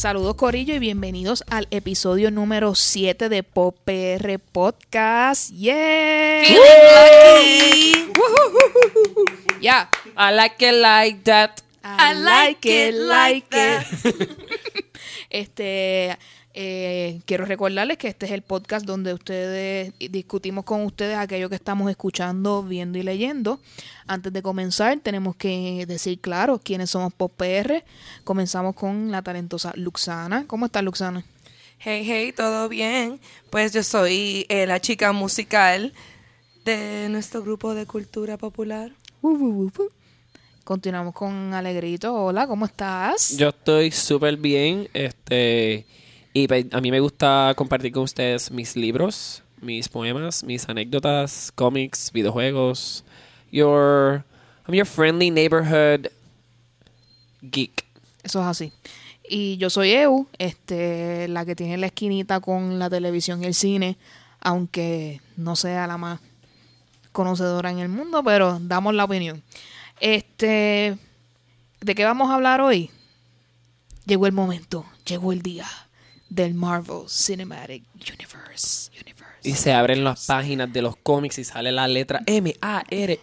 Saludos Corillo y bienvenidos al episodio número 7 de Pop PR Podcast. ¡Yeah! Ya. I like it like that. I like it like it. Este, eh, quiero recordarles que este es el podcast donde ustedes discutimos con ustedes aquello que estamos escuchando, viendo y leyendo. Antes de comenzar, tenemos que decir claro quiénes somos Pop PR. Comenzamos con la talentosa Luxana. ¿Cómo estás, Luxana? Hey, hey, ¿todo bien? Pues yo soy eh, la chica musical de nuestro grupo de cultura popular. Uh, uh, uh, uh. Continuamos con Alegrito. Hola, ¿cómo estás? Yo estoy súper bien. Este. Y pe- a mí me gusta compartir con ustedes mis libros, mis poemas, mis anécdotas, cómics, videojuegos. Your. I'm your friendly neighborhood geek. Eso es así. Y yo soy Eu, este, la que tiene la esquinita con la televisión y el cine, aunque no sea la más conocedora en el mundo, pero damos la opinión. Este, ¿de qué vamos a hablar hoy? Llegó el momento, llegó el día del Marvel Cinematic Universe. Y se abren las páginas de los cómics y sale la letra M-A-R-V-E-L.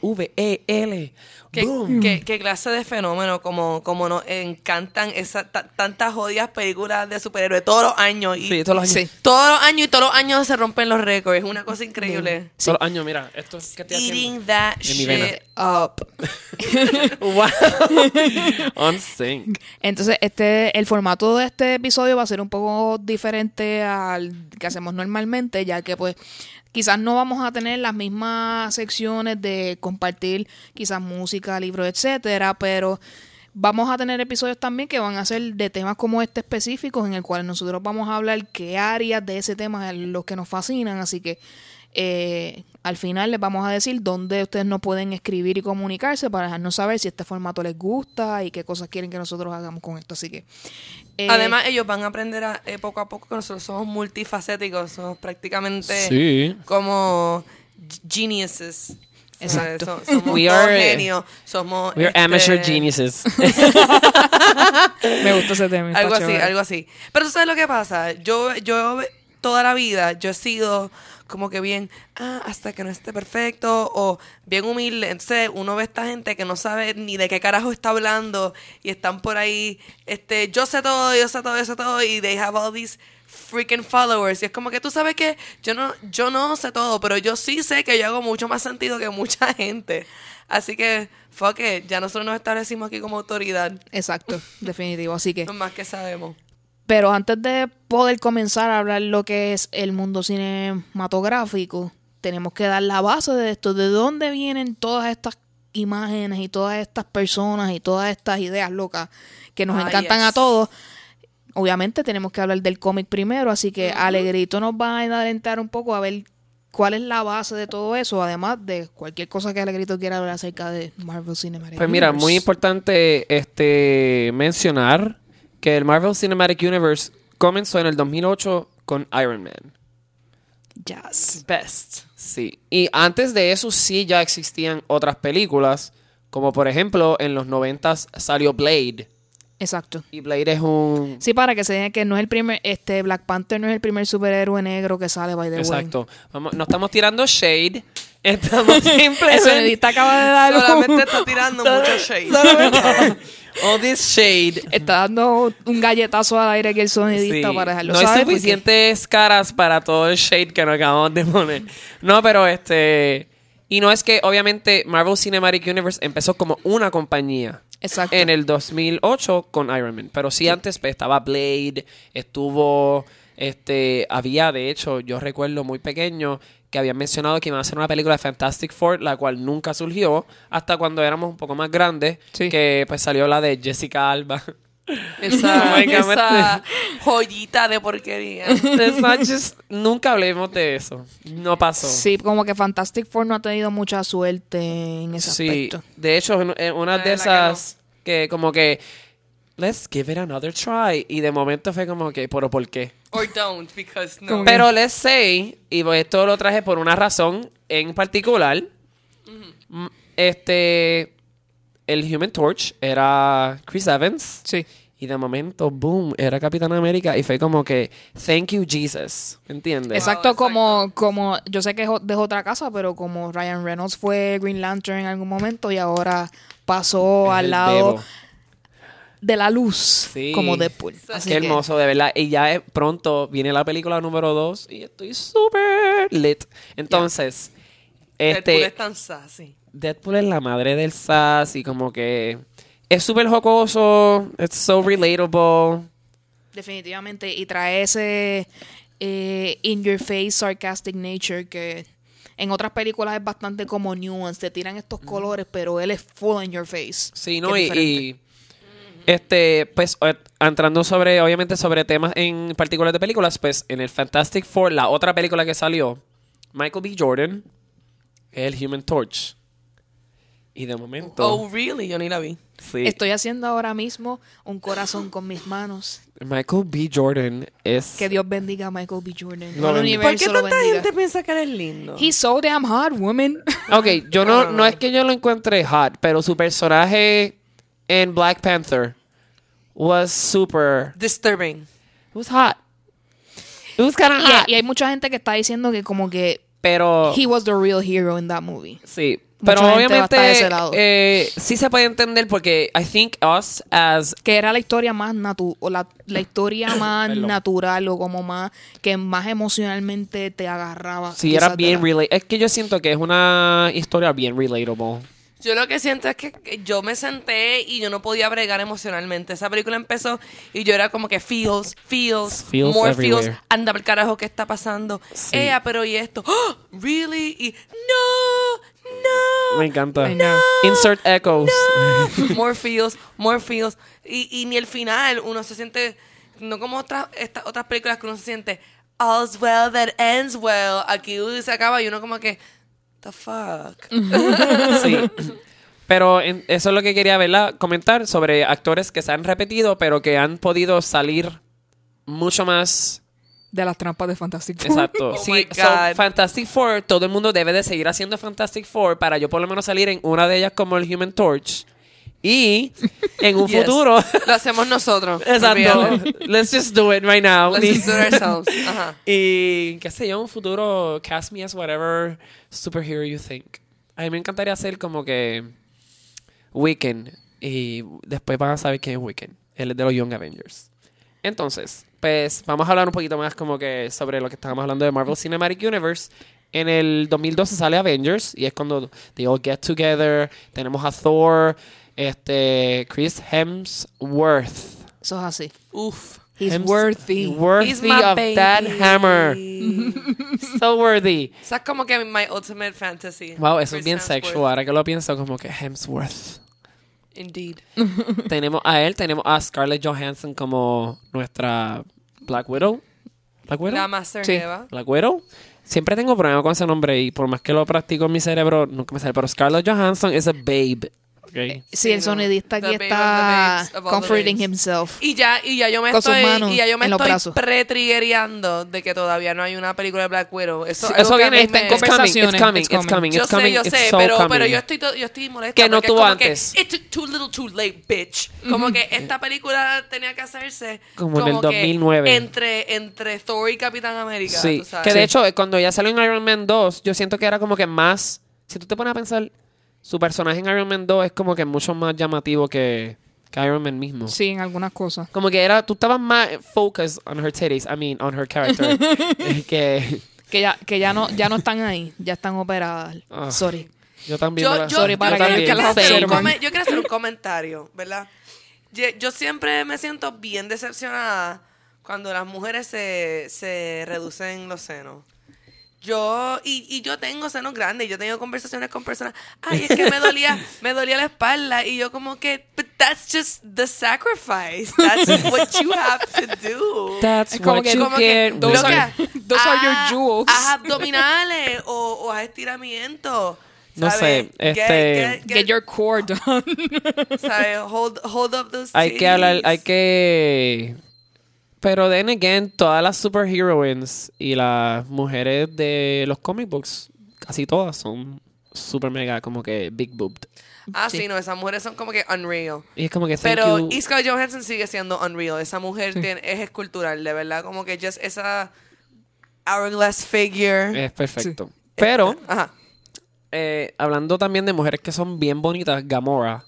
¿Qué, Boom. qué- qué clase de fenómeno como, como nos encantan esas ta- tantas jodidas películas de superhéroes todos los años? Y Sí, todos los años. Sí. Todos los años y todos los años se rompen los récords. Es una cosa increíble. Todos los años, mira, esto es que te Eating that shit up. Wow. On sync. Entonces, este, el formato de este episodio va a ser un poco diferente al que hacemos normalmente, ya que pues quizás no vamos a tener las mismas secciones de compartir quizás música, libros, etcétera, pero vamos a tener episodios también que van a ser de temas como este específicos en el cual nosotros vamos a hablar qué áreas de ese tema es los que nos fascinan, así que eh, al final les vamos a decir dónde ustedes nos pueden escribir y comunicarse para dejarnos saber si este formato les gusta y qué cosas quieren que nosotros hagamos con esto. Así que. eh, Además, ellos van a aprender a- eh, poco a poco que nosotros somos multifacéticos, somos prácticamente Sí. como geniuses. Exacto. So- somos We are- genios, somos We are este, amateur geniuses. me gusta ese tema. Algo así, chévere. algo así. Pero tú sabes lo que pasa. Yo, yo toda la vida, yo he sido como que bien, ah, hasta que no esté perfecto, o bien humilde. Entonces, uno ve a esta gente que no sabe ni de qué carajo está hablando y están por ahí, este, yo sé todo, yo sé todo, yo sé todo, y they have all these freaking followers. Y es como que tú sabes que yo no, yo no sé todo, pero yo sí sé que yo hago mucho más sentido que mucha gente. Así que, fuck it, ya nosotros nos establecimos aquí como autoridad. Exacto, definitivo. Así que. Más que sabemos. Pero antes de poder comenzar a hablar lo que es el mundo cinematográfico, tenemos que dar la base de esto, de dónde vienen todas estas imágenes y todas estas personas y todas estas ideas locas que nos Ah, encantan yes. a todos. Obviamente tenemos que hablar del cómic primero, así que Alegrito nos va a adelantar un poco a ver cuál es la base de todo eso, además de cualquier cosa que Alegrito quiera hablar acerca de Marvel Cinematic Pues mira, Universe. muy importante este mencionar que el Marvel Cinematic Universe comenzó en el 2008 con Iron Man. Yes. Best. Sí. Y antes de eso sí ya existían otras películas, como por ejemplo en los 90 salió Blade. Exacto. Y Blade es un... Sí, para que se vean que no es el primer, este Black Panther no es el primer superhéroe negro que sale by the way. Exacto. No estamos tirando shade, estamos El simplemente... sonidista acaba de dar un- Solamente está tirando mucho shade. All this shade. está dando un galletazo al aire aquí el sonidista Sí, para dejarlo no hay porque- suficientes caras para todo el shade que nos acabamos de poner. No, pero este... Y no es que, obviamente, Marvel Cinematic Universe empezó como una compañía. Exacto. En el 2008 con Iron Man. Pero sí, antes pues, estaba Blade, estuvo... Este, había, de hecho, yo recuerdo muy pequeño que habían mencionado que iban a hacer una película de Fantastic Four, la cual nunca surgió hasta cuando éramos un poco más grandes, Sí. que pues salió la de Jessica Alba. Esa, joyita de porquería. Esa just- nunca hablemos de eso. No pasó. Sí, como que Fantastic Four no ha tenido mucha suerte en ese Sí, aspecto. de hecho, una de verdad que no. esas que, como que, let's give it another try. Y de momento fue como que, ¿pero por qué? Or don't, because no. Pero let's say, y pues esto lo traje por una razón en particular, m- este, el Human Torch era Chris Evans Sí. Y de momento, boom, era Capitán América y fue como que, thank you, Jesus. ¿Entiendes? Exacto, exacto. como, como yo sé que es o- de otra casa, pero como Ryan Reynolds fue Green Lantern en algún momento y ahora pasó Es al lado bebo. De la luz Sí. como Deadpool. Así Qué que- hermoso, de verdad. Y ya eh, pronto viene la película número 2 y estoy súper lit. Entonces, Deadpool este es tan sassy. Deadpool es la madre del SAS y como que es súper jocoso, it's so relatable. Definitivamente. Y trae ese eh, in your face sarcastic nature que en otras películas es bastante como nuance. Te tiran estos colores, pero él es full in your face. Sí, ¿no? es y, este, pues, eh, entrando sobre, obviamente, sobre temas en particulares de películas, pues, en el Fantastic Four, la otra película que salió, Michael B. Jordan, es el Human Torch. Y de momento, Oh, really? Yo ni la vi. sí, Estoy haciendo ahora mismo un corazón con mis manos. Michael B. Jordan es... Que Dios bendiga a Michael B. Jordan. El. ¿Por qué tanta bendiga. gente piensa que eres lindo? He's so damn hot, woman. Ok, yo no, No, no, no no. es que yo lo encuentre hot, pero su personaje en Black Panther was super... Disturbing. It was hot. It was kind of hot. y hay mucha gente que está diciendo que como que pero... he was the real hero in that movie. Sí, Mucha pero obviamente eh, sí se puede entender porque I think us as Que era la historia más natu o la, la historia más natural o como más que más emocionalmente te agarraba. sí era bien la- relatable. Es que yo siento que es una historia bien relatable. Yo lo que siento es que yo me senté y yo no podía bregar emocionalmente. Esa película empezó y yo era como que feels, feels, Feels more everywhere. feels. Anda por carajo, ¿qué está pasando? Sí. Ella, pero y esto. ¡Oh! ¿Really? Y no, no. Me encanta. Insert echoes. more feels, more feels. Y, y ni el final uno se siente, no como otras, estas otras películas que uno se siente, all's well that ends well. Aquí se acaba y uno como que, the fuck. sí. Pero en- eso es lo que quería ¿verdad? comentar sobre actores que se han repetido, pero que han podido salir mucho más. De las trampas de Fantastic Four. Exacto. Oh sí, so. Fantastic Four, todo el mundo debe de seguir haciendo Fantastic Four para yo por lo menos salir en una de ellas como el Human Torch. Y en un Yes. futuro. Lo hacemos nosotros. Exacto. Let's just do it right now. Let's just do it ourselves. Ajá. Y qué sé yo, en un futuro, cast me as whatever superhero you think. A mí me encantaría hacer como que Weekend. Y después van a saber quién es Weekend. Él es de los Young Avengers. Entonces, pues vamos a hablar un poquito más como que sobre lo que estábamos hablando de Marvel Cinematic Universe. En el 2012 sale Avengers y es cuando they all get together. Tenemos a Thor, este Chris Hemsworth. Eso es así. Uf. He's Hems- worthy. Worthy He's my of baby. that hammer. So worthy. Esa es como que my ultimate fantasy. Wow, eso Chris es bien Hemsworth. sexual. Ahora que lo pienso, como que Hemsworth. Indeed. tenemos a él, tenemos a Scarlett Johansson como nuestra Black Widow. Black Widow. La Master Sí. Eva. Black Widow. Siempre tengo problemas con ese nombre y por más que lo practico en mi cerebro, nunca me sale. Pero Scarlett Johansson es a babe. Okay. Sí, el Sí, no. sonidista aquí está comforting himself. Y ya, y ya yo me estoy, y ya yo me estoy brazos. pre-triggereando de que todavía no hay una película de Black Widow. Eso, Sí, es eso viene, está en me- it's coming, it's Conversaciones, coming, it's it's coming, Yo it's sé, coming, yo it's sé, so pero, coming. pero yo estoy, to- yo estoy molesta. Que no tuvo antes. Que, It's too little too late, bitch. Como que esta película tenía que hacerse Como en el que 2009. Entre, entre Thor y Capitán América. Sí, tú sabes. que de hecho, eh, cuando ya salió en Iron Man 2, yo siento que era como que más. Si tú te pones a pensar, su personaje en Iron Man 2 es como que mucho más llamativo que, que Iron Man mismo. Sí, en algunas cosas. Como que era, tú estabas más focused on her titties, I mean, on her character. eh, que Que ya, que ya no, ya no están ahí, ya están operadas. Ah. Sorry. yo también. Yo, me la- yo, Sorry yo para que quiero las yo quiero hacer un comentario, ¿verdad? Yo, yo siempre me siento bien decepcionada cuando las mujeres se, se reducen los senos. Yo, y, y yo tengo senos grandes, yo he tenido conversaciones con personas, ay, es que me dolía, me dolía la espalda, y yo como que, but that's just the sacrifice, that's what you have to do. That's Es como what que- you Como que, get. those with- are- those are your haz- jewels. Haz abdominales o, o haz estiramientos. No ¿sabes? sé, este- Get your core done. ¿sabes? Hold, hold up those Hay que hablar, hay que... Pero then again, todas las superheroines y las mujeres de los comic books, casi todas son super mega como que big boobed. Ah, Sí. sí, no, esas mujeres son como que unreal. Y es como que thank Pero. Iska Johansson sigue siendo unreal. Esa mujer tiene- es escultural, de verdad. Como que just esa hourglass figure. Es perfecto. Pero, Ajá. eh, hablando también de mujeres que son bien bonitas, Gamora,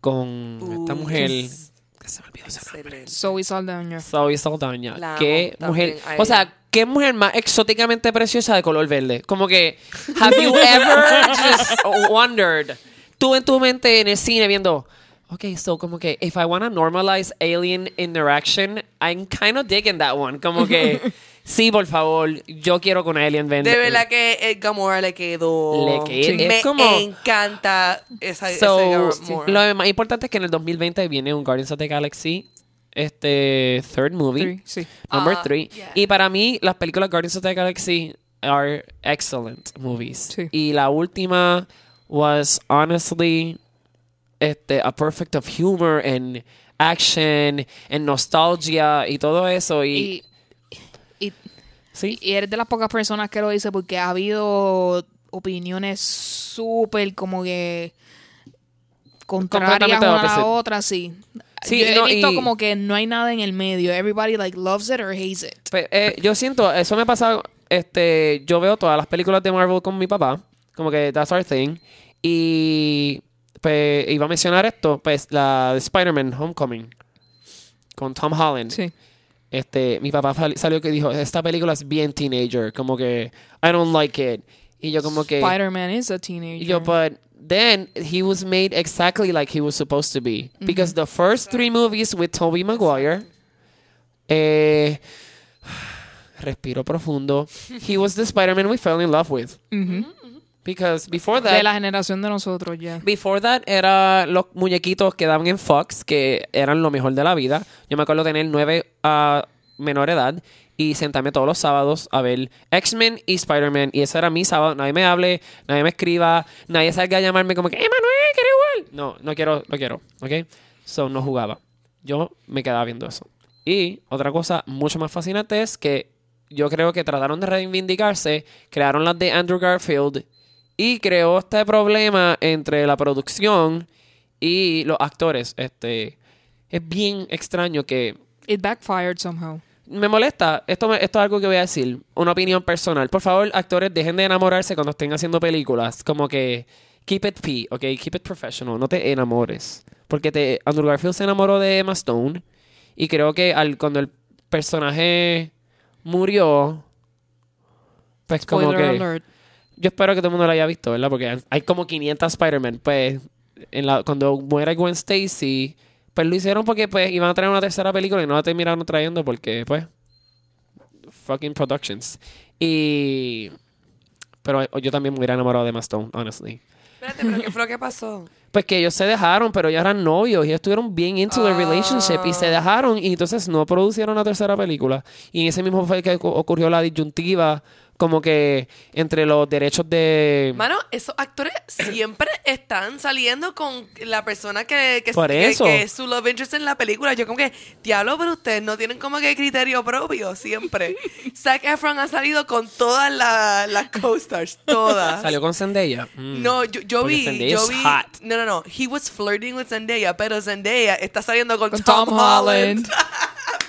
con esta mujer... yes. Que se me olvidó ese nombre. Zoe Saldaña. Zoe Saldaña. La Qué amo mujer. también O sea, qué mujer más exóticamente preciosa de color verde. Como que, have you ever just wondered? Tú en tu mente en el cine viendo. Okay, so como que if I want to normalize alien interaction, I'm kind of digging that one. Como que, sí, por favor, yo quiero con alien verde. De verdad que el Gamora le quedó. Le quedó- Me es como- encanta esa, So, ese Gamora. lo más importante es que en el 2020 viene un Guardians of the Galaxy, este third movie. Three, sí. Number Ah, three. yeah. Y para mí, las películas Guardians of the Galaxy are excellent movies. Sí. Y la última was honestly este, a perfect of humor and action and nostalgia y todo eso. Y, y, sí. y eres de las pocas personas que lo dice porque ha habido opiniones súper como que contrarias una a la otra, sí. Sí, Yo he no, visto y- como que no hay nada en el medio. Everybody like loves it or hates it. Pues, eh, yo siento, eso me pasa, este, yo veo todas las películas de Marvel con mi papá, como que that's our thing, y pues iba a mencionar esto, pues la de Spider-Man Homecoming, con Tom Holland. Sí. Este, mi papá salió que dijo, esta película es bien teenager, como que I don't like it. Y yo como que... Spider-Man is a teenager. Yo, but then he was made exactly like he was supposed to be. Because the first three movies with Tobey Maguire, eh, respiro profundo, he was the Spider-Man we fell in love with. Ujú. Because before de that, la generación de nosotros ya. before that era los muñequitos que daban en Fox, que eran lo mejor de la vida. Yo me acuerdo tener nueve a menor edad y sentarme todos los sábados a ver X-Men y Spider-Man. Y eso era mi sábado. Nadie me hable, nadie me escriba, nadie salga a llamarme como que, ¡Eh, Manuel, ¿quieres jugar? No, no quiero, no quiero, ¿ok? So, no jugaba. Yo me quedaba viendo eso. Y otra cosa mucho más fascinante es que yo creo que trataron de reivindicarse, crearon las de Andrew Garfield y creó este problema entre la producción y los actores. Este es bien extraño que It backfired somehow. me molesta. Esto, me- esto es algo que voy a decir. Una opinión personal. Por favor, actores, dejen de enamorarse cuando estén haciendo películas. Como que keep it P, ok? Keep it professional. No te enamores. Porque te, Andrew Garfield se enamoró de Emma Stone. Y creo que al, cuando el personaje murió, pues como Spoiler que... alert. Yo espero que todo el mundo lo haya visto, ¿verdad? Porque hay como 500 Spider-Man. Pues, en la, cuando muere Gwen Stacy, pues lo hicieron porque pues iban a traer una tercera película y no la terminaron trayendo porque, pues, fucking productions. Y... Pero yo también me hubiera enamorado de Emma Stone, honestly. Espérate, pero ¿qué fue lo que pasó? Pues que ellos se dejaron, pero ya eran novios y ellos estuvieron bien into the Ah. relationship y se dejaron y entonces no producieron la tercera película. Y en ese mismo fue que ocu- ocurrió la disyuntiva como que entre los derechos de... Mano, esos actores siempre están saliendo con la persona que, que, Por que- eso. que es su love interest en la película. Yo como que, diablo, pero ustedes no tienen como que criterio propio siempre. Zac Efron ha salido con todas la- las co-stars, todas. Salió con Zendaya. Mm. No, yo, yo vi, Zendaya yo vi, hot. no, no, no, he was flirting with Zendaya, pero Zendaya está saliendo con, Con Tom, Tom Holland. Holland.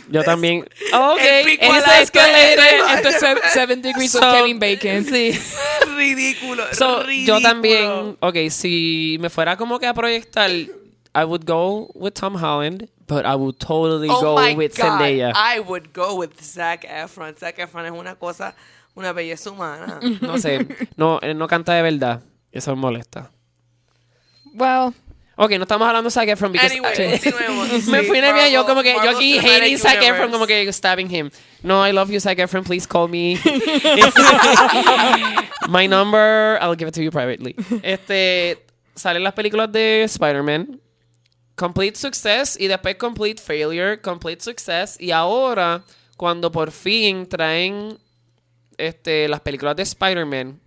Yo también. Ok, el pico ese a la es que escalera. Esto es se- Seven Degrees of Kevin Bacon. Sí. ridículo, So, ridículo. yo también, ok, si me fuera como que a proyectar, I would go with Tom Holland, but I would totally Oh go my with God, Zendaya. I would go with Zac Efron. Zac Efron es una cosa, una belleza humana. No sé, no, él no canta de verdad. Eso me molesta. Well, Ok, no estamos hablando de Zac Efron because Anyway, continuemos. me Sí, fui nerviosa yo como que yo aquí Cinematic hating Zac Efron Universe. como que stabbing him. No, I love you Zac Efron, please call me. My number, I'll give it to you privately. Este, salen las películas de Spider-Man. Complete Success y después Complete Failure, Complete Success y ahora cuando por fin traen este las películas de Spider-Man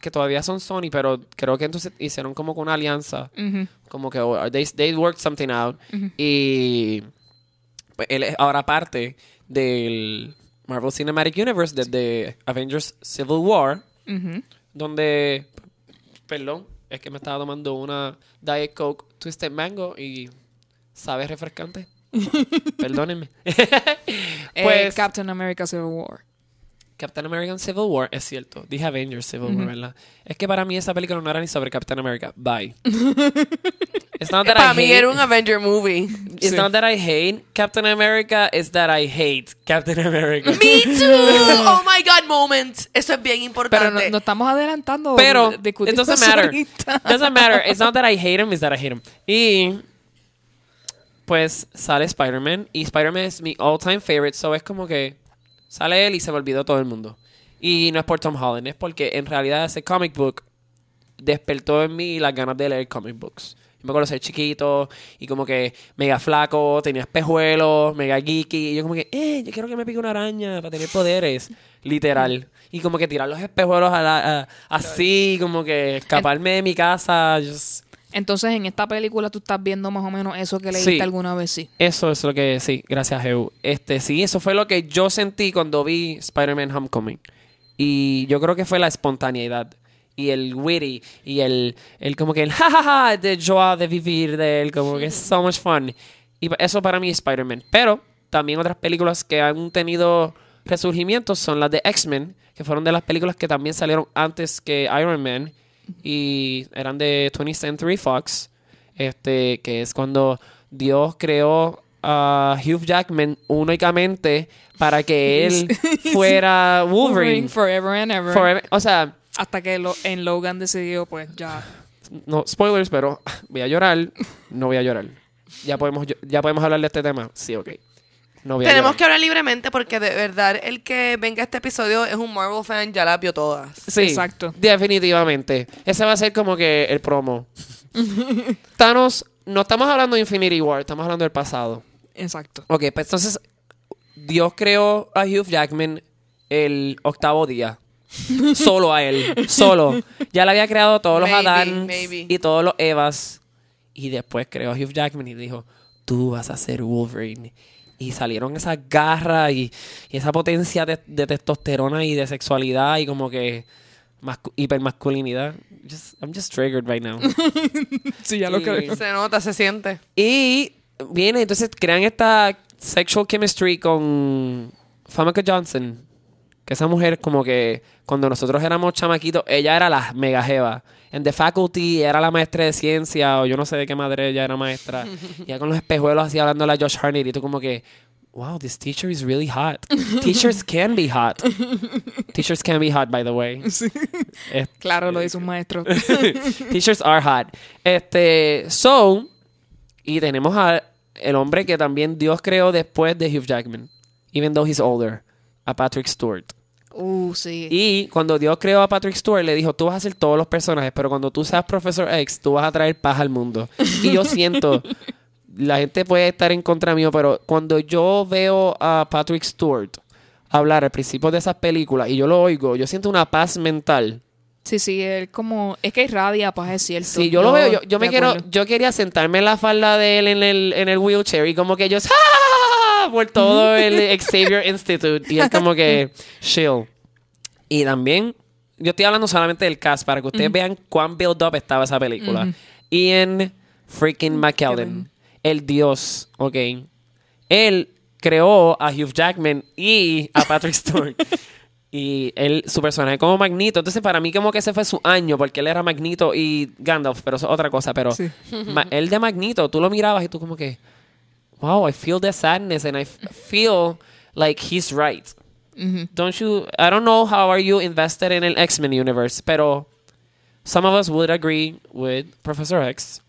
que todavía son Sony, pero creo que entonces hicieron como una alianza como que oh, they, they worked something out y pues, él es ahora parte del Marvel Cinematic Universe desde Avengers Civil War donde Perdón, es que me estaba tomando una Diet Coke Twisted Mango y sabe refrescante. Perdónenme. Eh, pues Captain America Civil War. Captain American Civil War, es cierto. Dije Avengers Civil War, ¿verdad? Es que para mí esa película no era ni sobre Captain America. Bye. It's not that Para I mí hate- era un Avenger movie. It's Sí. not that I hate Captain America, it's that I hate Captain America. Me too. Oh my God, moment. Eso es bien importante. Pero no, no estamos adelantando. Pero it doesn't matter. ahorita. doesn't matter. It's not that I hate him, it's that I hate him. Y pues sale Spider-Man y Spider-Man es mi all-time favorite, so es como que sale él y se me olvidó todo el mundo. Y no es por Tom Holland, es porque en realidad ese comic book despertó en mí las ganas de leer comic books. Me acuerdo ser chiquito y como que mega flaco, tenía espejuelos, mega geeky. Y yo como que, eh, yo quiero que me pique una araña para tener poderes. Literal. Y como que tirar los espejuelos así, como que escaparme de mi casa. just- Entonces, en esta película tú estás viendo más o menos eso que leíste Sí. alguna vez, sí. Eso es lo que, sí, gracias, Heu. Este, sí, eso fue lo que yo sentí cuando vi Spider-Man Homecoming. Y yo creo que fue la espontaneidad. Y el witty. Y el, el como que el jajaja de joie de vivir de él. Como que es so much fun. Y eso para mí es Spider-Man. Pero también otras películas que han tenido resurgimientos son las de X-Men. Que fueron de las películas que también salieron antes que Iron Man. Y eran de 20th Century Fox. Este, que es cuando Dios creó a Hugh Jackman únicamente para que él fuera Wolverine. Forever and ever. Forever- O sea, Hasta que lo- en Logan decidió, pues ya. no spoilers, pero voy a llorar. No voy a llorar. Ya podemos, ya podemos hablar de este tema. Sí, ok. No voy a Tenemos llorar. que hablar libremente porque de verdad el que venga a este episodio es un Marvel fan, ya la vio todas. Sí, Exacto. Definitivamente. Ese va a ser como que el promo. Thanos, no estamos hablando de Infinity War, estamos hablando del pasado. Exacto. Ok, pues entonces Dios creó a Hugh Jackman el octavo día. Solo a él, solo. Ya le había creado todos los Maybe, Adán maybe. y todos los Evas. Y después creó a Hugh Jackman y dijo, tú vas a ser Wolverine. Y salieron esas garras y, y esa potencia de, de testosterona y de sexualidad y como que mascu- hipermasculinidad. Just- I'm just triggered right now. Sí, ya lo creo. Se nota, se siente. Y viene, entonces crean esta sexual chemistry con Famke Johnson. Que esa mujer, como que cuando nosotros éramos chamaquitos, ella era la mega jeva. En The Faculty era la maestra de ciencia, o yo no sé de qué madre ella era maestra. y ya con los espejuelos así hablando a Josh Harnett. Y tú, como que, wow, this teacher is really hot. Teachers can be hot. Teachers can be hot, by the way. Es- Claro, lo dice un maestro. Teachers are hot. Este, so, y tenemos a el hombre que también Dios creó después de Hugh Jackman, even though he's older, a Patrick Stewart. Uh, sí. Y cuando Dios creó a Patrick Stewart, le dijo, tú vas a hacer todos los personajes, pero cuando tú seas Professor X, tú vas a traer paz al mundo. Y yo siento, la gente puede estar en contra mío, pero cuando yo veo a Patrick Stewart hablar al principio de esas películas y yo lo oigo, yo siento una paz mental. Sí, sí, él como... Es que irradia, pues es cierto. Sí, yo lo veo, yo, yo me quiero, acuerdo. yo quería sentarme en la falda de él en el, en el wheelchair y como que yo ¡ah! Por todo el Xavier Institute y es como que chill. Y también, yo estoy hablando solamente del cast para que ustedes vean cuán build up estaba esa película. Ian freaking McKellen, el dios, ok. Él creó a Hugh Jackman y a Patrick Stewart. Y él, su personaje como Magneto. Entonces, para mí, como que ese fue su año, porque él era Magneto y Gandalf, pero eso es otra cosa. Pero Sí. ma- él de Magneto, tú lo mirabas y tú, como que, wow, I feel the sadness and I f- feel like he's right. Ujú. Don't you, I don't know how are you invested in an X-Men universe, pero some of us would agree with Professor X,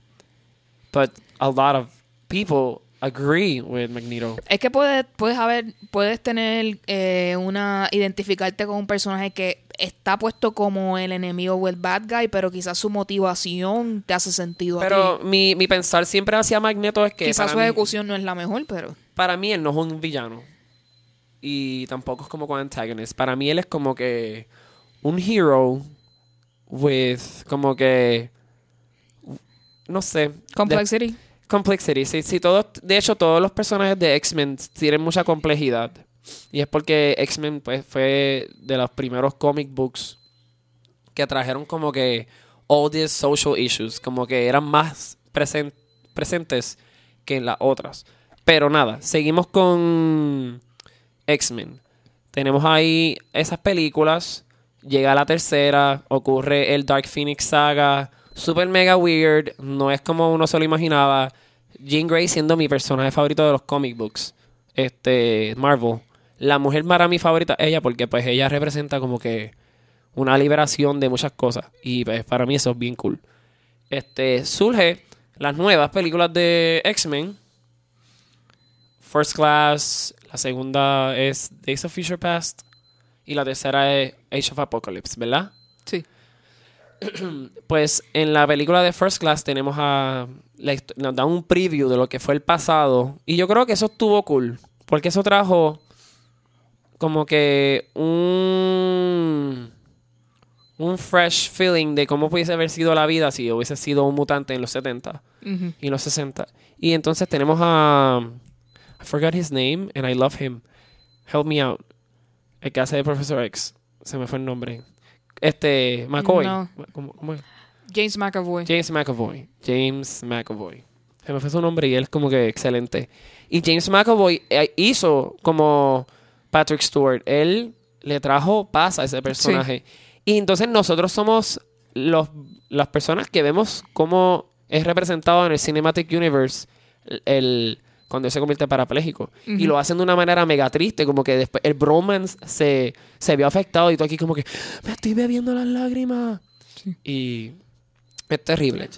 but a lot of people agree with Magneto. Es que puedes, puedes haber, puedes tener eh, una, identificarte con un personaje que está puesto como el enemigo o el bad guy, pero quizás su motivación te hace sentido a Pero ti. mi, mi pensar siempre hacia Magneto es que Quizás su mí, ejecución no es la mejor, pero... para mí él no es un villano. Y tampoco es como con antagonist. Para mí él es como que un hero with como que no sé. de- Complexity. Sí, sí, todos, de hecho, todos los personajes de X-Men tienen mucha complejidad. Y es porque X-Men pues, fue de los primeros comic books que trajeron como que all these social issues, como que eran más presen- presentes que en las otras. Pero nada, seguimos con X-Men. Tenemos ahí esas películas. Llega la tercera, ocurre el Dark Phoenix saga. Super mega weird, no es como uno se lo imaginaba. Jean Grey siendo mi personaje favorito de los comic books. Este, Marvel. La mujer para mi favorita ella porque pues ella representa como que una liberación de muchas cosas. Y pues para mí eso es bien cool. Este, surge las nuevas películas de X-Men. First Class, la segunda es Days of Future Past y la tercera es Age of Apocalypse, ¿verdad? Sí. Pues en la película de First Class tenemos a. nos da un preview de lo que fue el pasado. Y yo creo que eso estuvo cool. Porque eso trajo. Como que un. Un fresh feeling de cómo pudiese haber sido la vida si hubiese sido un mutante en los 70 Ujú. y en los 60. Y entonces tenemos a. I forgot his name and I love him. Help me out. El que hace de Professor X. Se me fue el nombre. Este. McCoy. No. ¿Cómo- cómo es? James McAvoy. James McAvoy. James McAvoy. Se me fue su nombre y él es como que excelente. Y James McAvoy eh, hizo como Patrick Stewart. Él le trajo paz a ese personaje. Y entonces nosotros somos los, las personas que vemos cómo es representado en el Cinematic Universe el- cuando él se convierte en parapléjico. Y lo hacen de una manera mega triste, como que después el bromance se, se vio afectado y tú aquí como que me estoy bebiendo las lágrimas. Y es terrible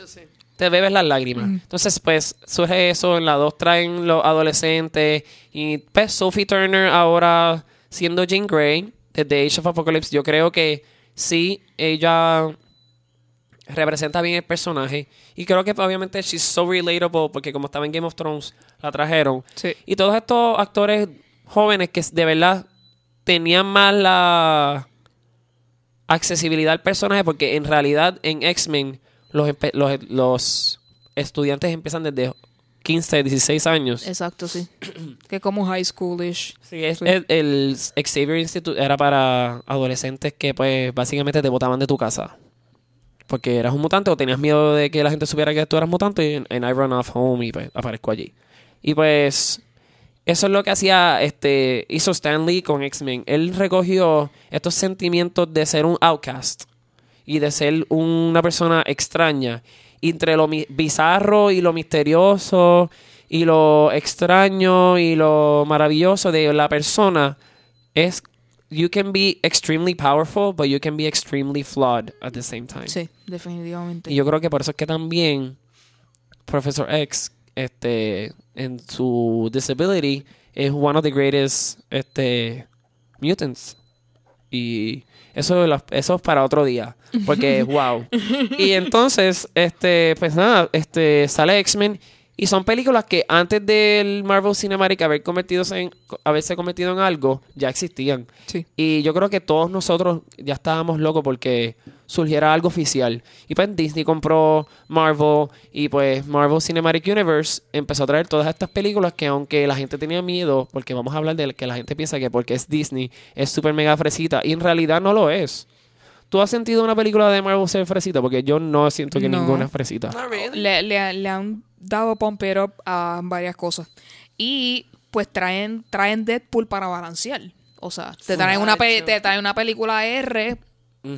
te bebes las lágrimas. Entonces, pues, surge eso, en la 2 traen los adolescentes, y pues Sophie Turner ahora siendo Jean Grey, desde Age of Apocalypse, yo creo que sí, ella representa bien el personaje, y creo que obviamente she's so relatable, porque como estaba en Game of Thrones, la trajeron. Sí. Y todos estos actores jóvenes que de verdad tenían más la accesibilidad al personaje, porque en realidad en X-Men los, los, los estudiantes empiezan desde 15, 16 años. Exacto, sí. que como high schoolish. Sí, es- Sí. El, el Xavier Institute era para adolescentes que pues básicamente te botaban de tu casa. Porque eras un mutante o tenías miedo de que la gente supiera que tú eras mutante y en I run off home y pues aparezco allí. Y pues eso es lo que hacía, este, hizo Stan Lee con X-Men. Él recogió estos sentimientos de ser un outcast y de ser una persona extraña. Entre lo bizarro y lo misterioso y lo extraño y lo maravilloso de la persona es you can be extremely powerful but you can be extremely flawed at the same time. Sí, definitivamente. Y yo creo que por eso es que también Professor X, este, en su disability, es one of the greatest este, mutants. Y eso, eso es para otro día. Porque, wow. Y entonces, este, pues nada, este, sale X-Men. Y son películas que antes del Marvel Cinematic haber convertido en, haberse convertido en algo, ya existían. Sí. Y yo creo que todos nosotros ya estábamos locos porque surgiera algo oficial. Y pues Disney compró Marvel y pues Marvel Cinematic Universe empezó a traer todas estas películas que aunque la gente tenía miedo, porque vamos a hablar de que la gente piensa que porque es Disney es súper mega fresita y en realidad no lo es. ¿Tú has sentido una película de Marvel ser fresita? Porque yo no siento que No. ninguna es fresita. Really. Le, le- le han dado pump it up a varias cosas. Y pues traen, traen Deadpool para balancear. O sea, te traen una, pe- te traen una película R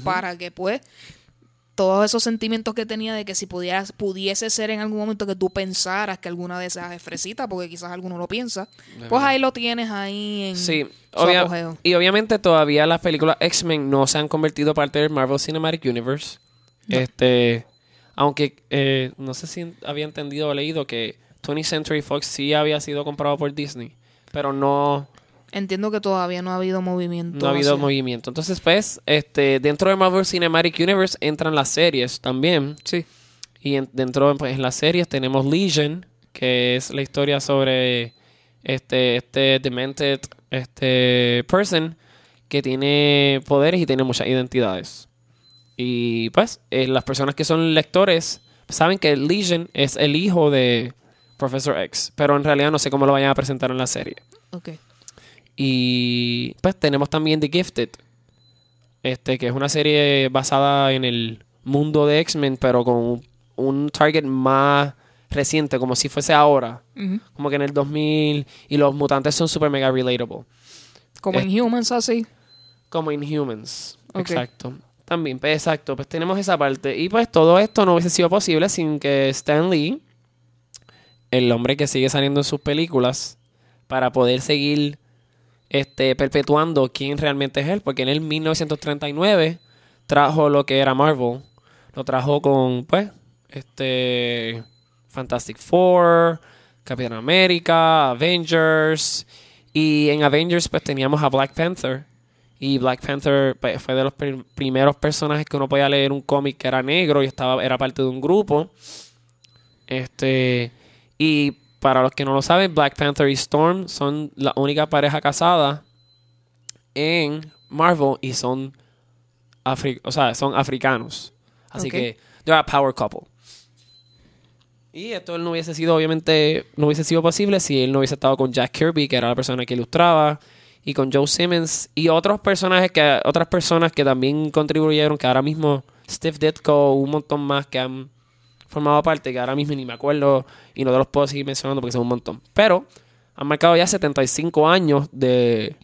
para que pues todos esos sentimientos que tenía de que si pudieras, pudiese ser en algún momento que tú pensaras que alguna de esas es fresita, porque quizás alguno lo piensa, pues ahí lo tienes ahí en Sí, su obvia- apogeo. y obviamente todavía las películas X-Men no se han convertido parte del Marvel Cinematic Universe. Este, aunque eh, no sé si había entendido o leído que 20th Century Fox sí había sido comprado por Disney, pero no, Entiendo que todavía no ha habido movimiento. no ha habido hacia- movimiento. Entonces, pues, este, dentro del Marvel Cinematic Universe entran las series también. Sí. Y en- dentro pues, en las series tenemos Legion, que es la historia sobre este, este demented este person que tiene poderes y tiene muchas identidades. Y pues eh, las personas que son lectores saben que Legion es el hijo de Professor X, pero en realidad no sé cómo lo vayan a presentar en la serie. Ok. Y pues tenemos también The Gifted, este, que es una serie basada en el mundo de X-Men, pero con un, target más reciente, como si fuese ahora. Como que en el 2000. Y los mutantes son super mega relatable. Como en Humans, así. Como Inhumans. Ok. Exacto. También, pues, exacto. Pues tenemos esa parte. Y pues todo esto no hubiese sido posible sin que Stan Lee, el hombre que sigue saliendo en sus películas, para poder seguir este, perpetuando quién realmente es él. Porque en el 1939 trajo lo que era Marvel. Lo trajo con, pues, este. Fantastic Four, Capitán América, Avengers. Y en Avengers, pues teníamos a Black Panther. Y Black Panther pues, fue de los prim- primeros personajes que uno podía leer un cómic que era negro y estaba, era parte de un grupo. Este. Y para los que no lo saben, Black Panther y Storm son la única pareja casada en Marvel y son, afri- o sea, son africanos. Así que, they're a power couple. Y esto no hubiese sido, obviamente, no hubiese sido posible si él no hubiese estado con Jack Kirby, que era la persona que ilustraba, y con Joe Simmons, y otros personajes que, otras personas que también contribuyeron, que ahora mismo Steve Ditko, un montón más que han formado parte, que ahora mismo ni me acuerdo, y no te los puedo seguir mencionando porque son un montón. Pero han marcado ya 75 años de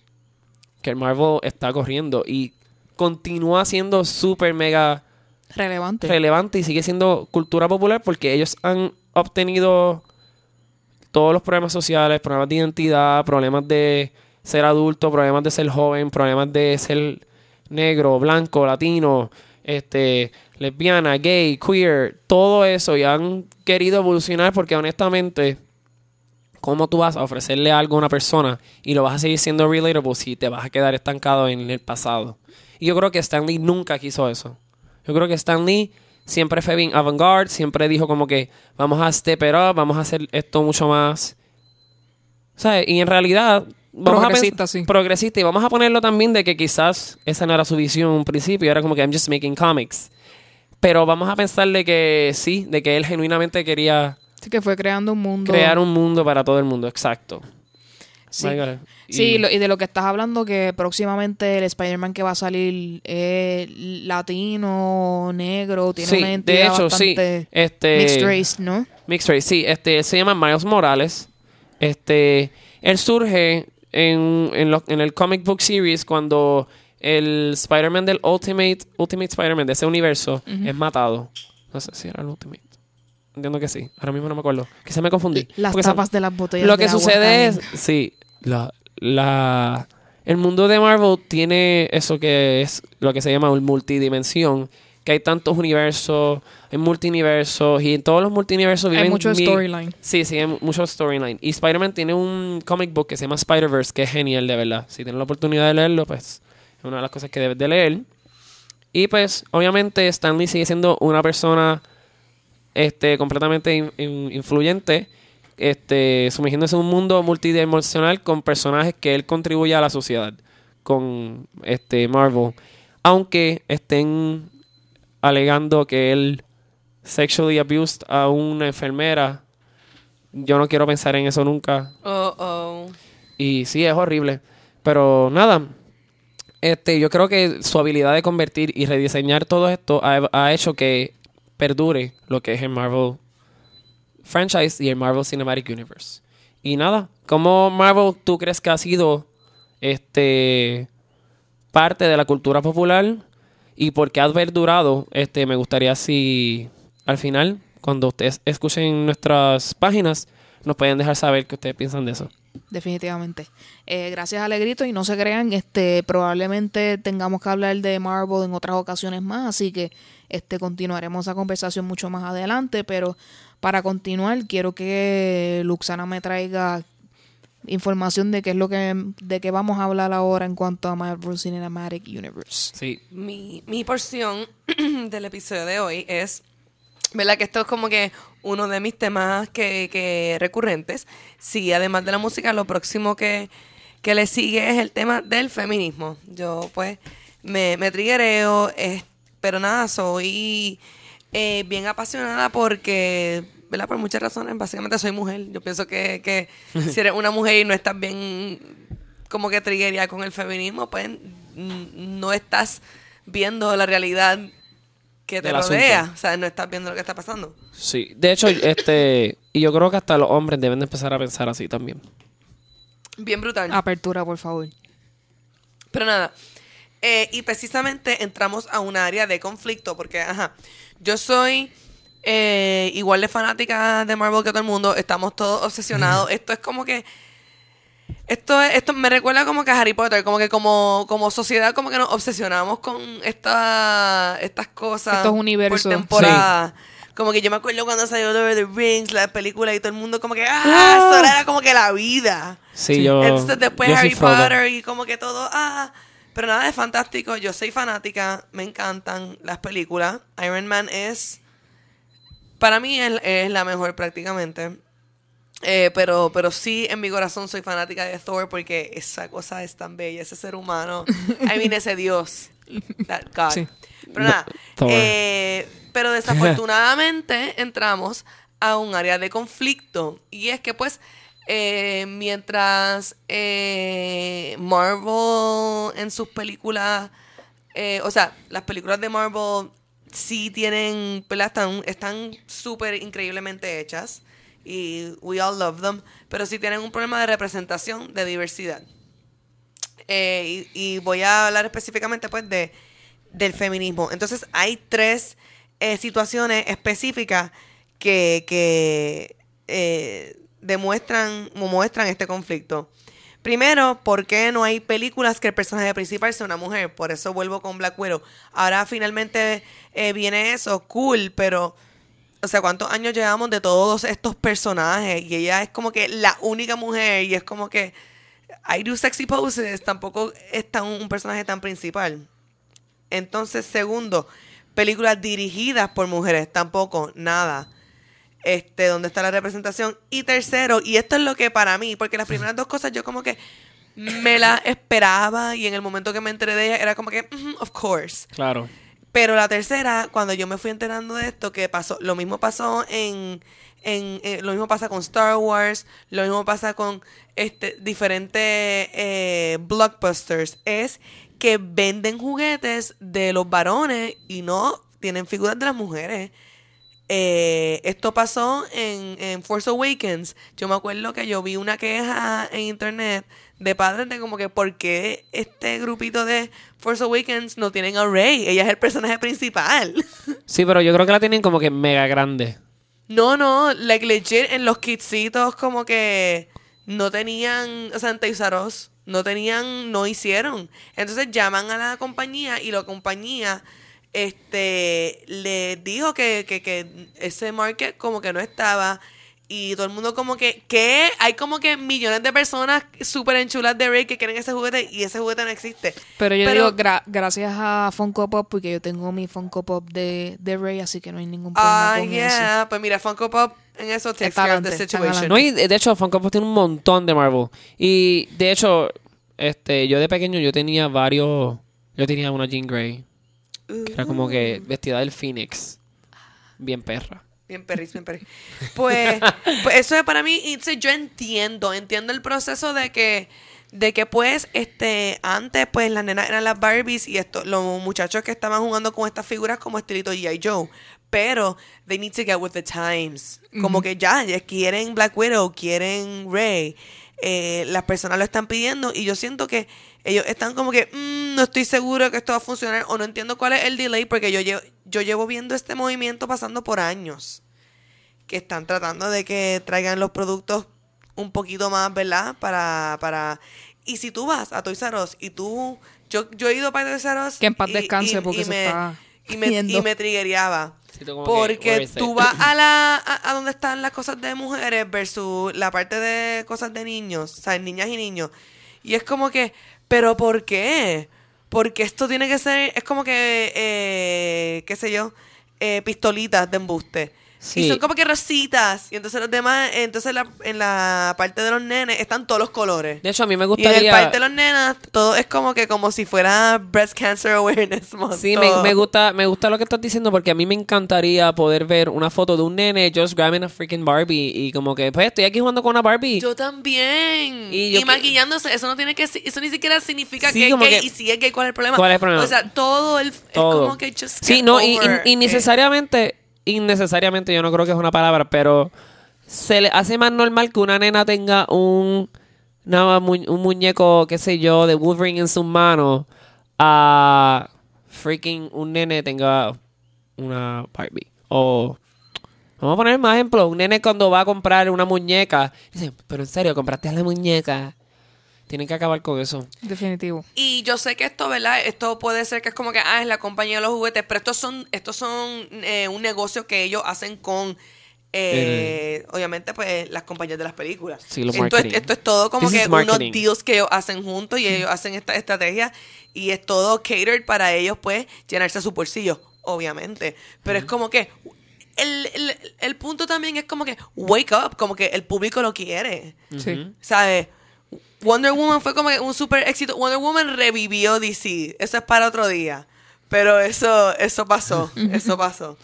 que el Marvel está corriendo y continúa siendo súper mega Relevante. relevante y sigue siendo cultura popular porque ellos han obtenido todos los problemas sociales, problemas de identidad, problemas de ser adulto, problemas de ser joven, problemas de ser negro, blanco, latino, este, lesbiana, gay, queer, todo eso y han querido evolucionar porque honestamente ¿Cómo tú vas a ofrecerle algo a una persona y lo vas a seguir siendo relatable si te vas a quedar estancado en el pasado? Y yo creo que Stan Lee nunca quiso eso. Yo creo que Stan Lee siempre fue bien avant-garde, siempre dijo como que vamos a step it up, vamos a hacer esto mucho más. ¿Sabes? Y en realidad. Vamos Progresista, a sí. Progresista. Y vamos a ponerlo también de que quizás esa no era su visión en un principio, era como que I'm just making comics. Pero vamos a pensar de que sí, de que él genuinamente quería Así que fue creando un mundo. crear un mundo para todo el mundo, exacto. Sí. God. Sí, Y- lo- y de lo que estás hablando, que próximamente el Spider-Man que va a salir es latino, negro, tiene Sí, una de identidad hecho, sí. bastante Este, mixed race, ¿no? Mixed Race, sí. Este, él se llama Miles Morales. Este, él surge en, en, lo- en el comic book series cuando el Spider-Man del Ultimate, Ultimate Spider-Man de ese universo es matado. No sé si era el Ultimate. Entiendo que sí. Ahora mismo no me acuerdo. Quizá me confundí. Las Porque tapas de las botellas. Lo de que agua sucede es, sí, la, la, el mundo de Marvel tiene eso que es lo que se llama un multidimensión, que hay tantos universos, hay multiversos y en todos los multiversos viven Hay mucho mi- storyline. Sí, sí, hay mucho storyline. Y Spider-Man tiene un comic book que se llama Spider-Verse, que es genial, de verdad. Si tienes la oportunidad de leerlo, pues es una de las cosas que debes de leer. Y pues, obviamente, Stan Lee sigue siendo una persona este, completamente in- in- influyente, este, sumergiéndose en un mundo multidimensional con personajes que él contribuye a la sociedad, con este Marvel. Aunque estén alegando que él sexually abused a una enfermera, yo no quiero pensar en eso nunca. Oh, oh. Y sí, es horrible. Pero nada, este, yo creo que su habilidad de convertir y rediseñar todo esto ha, ha hecho que perdure lo que es el Marvel franchise y el Marvel Cinematic Universe. Y nada, ¿cómo Marvel tú crees que ha sido este parte de la cultura popular y por qué ha perdurado? Este, me gustaría si al final, cuando ustedes escuchen nuestras páginas, nos pueden dejar saber qué ustedes piensan de eso. Definitivamente. Eh, gracias, Alegrito. Y no se crean, este, probablemente tengamos que hablar de Marvel en otras ocasiones más, así que este, continuaremos esa conversación mucho más adelante. Pero para continuar, quiero que Luxana me traiga información de qué es lo que, de qué vamos a hablar ahora en cuanto a Marvel Cinematic Universe. Sí, Mi, mi porción del episodio de hoy es, ¿verdad? Que esto es como que uno de mis temas que, que recurrentes. Sí, además de la música, lo próximo que, que le sigue es el tema del feminismo. Yo, pues, me, me triggereo, es- pero nada, soy eh, bien apasionada porque, ¿verdad? Por muchas razones, básicamente soy mujer. Yo pienso que, que si eres una mujer y no estás bien como que triggería con el feminismo, pues mm, no estás viendo la realidad que te asunto. rodea. O sea, no estás viendo lo que está pasando. Sí, de hecho, este, y yo creo que hasta los hombres deben de empezar a pensar así también. Bien brutal. Apertura, por favor. Pero nada. eh, y precisamente entramos a un área de conflicto. Porque, ajá, yo soy eh, igual de fanática de Marvel que todo el mundo. Estamos todos obsesionados. Esto es como que. Esto, es- esto me recuerda como que a Harry Potter, como que como, como sociedad como que nos obsesionamos con esta, estas cosas Estos universos. por temporada. Como que yo me acuerdo cuando salió Lord of the Rings, la película y todo el mundo como que ¡ah! Eso era como que la vida. Sí, yo. Entonces después yo soy Harry. Potter y como que todo, ah, pero nada, es fantástico. Yo soy fanática, me encantan las películas. Iron Man es, para mí es, es la mejor prácticamente. Eh, pero, pero sí, en mi corazón soy fanática de Thor porque esa cosa es tan bella, ese ser humano. I mean, ese Dios. That God. Sí. Pero nada, eh, pero desafortunadamente entramos a un área de conflicto. Y es que pues, eh, mientras eh, Marvel en sus películas, eh, o sea, las películas de Marvel sí tienen, ¿verdad? Están están súper increíblemente hechas. Y we all love them. Pero sí tienen un problema de representación, de diversidad. Eh, y, voy a hablar específicamente pues de del feminismo. Entonces hay tres eh, situaciones específicas que, que eh, demuestran muestran este conflicto. Primero, ¿por qué no hay películas que el personaje principal sea una mujer? Por eso vuelvo con Black Widow. Ahora finalmente eh, viene eso, cool, pero o sea, ¿cuántos años llevamos de todos estos personajes? Y ella es como que la única mujer y es como que I do sexy poses, tampoco es tan un personaje tan principal. Entonces, segundo, películas dirigidas por mujeres, tampoco, nada. Este, ¿dónde está la representación? Y tercero, y esto es lo que para mí, porque las primeras dos cosas yo como que me las esperaba y en el momento que me enteré de ella era como que, "Mhm, of course. Claro. Pero la tercera, cuando yo me fui enterando de esto, que pasó, lo mismo pasó en, en, eh, lo mismo pasa con Star Wars, lo mismo pasa con este diferentes eh, blockbusters, es que venden juguetes de los varones y no tienen figuras de las mujeres. Eh, esto pasó en, en Force Awakens. Yo me acuerdo que yo vi una queja en internet de padres de como que por qué este grupito de Force Awakens no tienen a Rey. Ella es el personaje principal. Sí, pero yo creo que la tienen como que mega grande. no, no, like legit en los kidsitos como que no tenían, o sea, en no tenían, no hicieron. Entonces llaman a la compañía y la compañía este le dijo que, que, que ese market como que no estaba y todo el mundo como que ¿qué? hay como que millones de personas súper enchulas de Rey que quieren ese juguete y ese juguete no existe Pero yo digo gra- gracias a Funko Pop, porque yo tengo mi Funko Pop de, de Rey, así que no hay ningún problema ah con eso. yeah pues mira Funko Pop en eso takes Está care of the adelante, está situation No, y de de hecho, Funko Pop tiene un montón de Marvel. Y de hecho, este, yo de pequeño yo tenía varios. Yo tenía una Jean Grey. Que era como que vestida del Phoenix. Bien perra. Bien perris, bien perris. Pues, pues eso es para mí, yo entiendo, entiendo el proceso de que, de que pues, este, antes, pues, las nenas eran las Barbies y esto, los muchachos que estaban jugando con estas figuras como estilito G.I. Joe. Pero, they need to get with the times. Como que ya, ya quieren Black Widow, quieren Rey. Eh, las personas lo están pidiendo y yo siento que ellos están como que "Mm, no estoy seguro que esto va a funcionar o no entiendo cuál es el delay porque yo llevo, yo llevo viendo este movimiento pasando por años que están tratando de que traigan los productos un poquito más, ¿verdad? Para, para... Y si tú vas a Toys R Us y tú... Yo, yo he ido para Toys R Us Que en paz y- descanse y- porque y se me, está y me, y me. Sí, Porque tú vas a la a, a donde están las cosas de mujeres versus la parte de cosas de niños, o sea, niñas y niños. Y es como que, ¿pero por qué? Porque esto tiene que ser, es como que, eh, qué sé yo, eh, pistolitas de embuste. Sí. Y son como que rositas. Y entonces los demás, entonces la- en la parte de los nenes están todos los colores. De hecho, a mí me Y en gustaría... el parte de los nenas, todo es como que como si fuera Breast Cancer Awareness Month. Sí, me, me gusta, me gusta lo que estás diciendo porque a mí me encantaría poder ver una foto de un nene just grabbing a freaking Barbie y como que, pues estoy aquí jugando con una Barbie. Yo también. Y Y, yo que- maquillándose, eso no tiene que eso ni siquiera significa Sí, que es gay. que- y si es gay, ¿cuál es el problema? ¿Cuál es el problema? O sea, todo el Todo. es como que just sí, no, y, necesariamente, innecesariamente, yo no creo que es una palabra, pero se le hace más normal que una nena tenga un, mu- un muñeco, qué sé yo, de Wolverine en sus manos, a freaking un nene tenga una Barbie. O, vamos a poner más ejemplo, un nene cuando va a comprar una muñeca, dice, pero en serio, compraste la muñeca. Tienen que acabar con eso. Definitivo. Y yo sé que esto, ¿verdad? Esto puede ser que es como que, ah, es la compañía de los juguetes, pero estos son, estos son eh, un negocio que ellos hacen con, eh, obviamente, pues, las compañías de las películas. Sí, los esto, es, marketing. esto es todo como This que unos deals que ellos hacen juntos y ellos hacen esta estrategia y es todo catered para ellos, pues, llenarse su bolsillo, obviamente. Pero es como que... El, el, el punto también es como que wake up, como que el público lo quiere. Sí. ¿Sabes? Wonder Woman fue como que un super éxito. Wonder Woman revivió DC. Eso es para otro día. Pero eso, eso pasó. Eso pasó.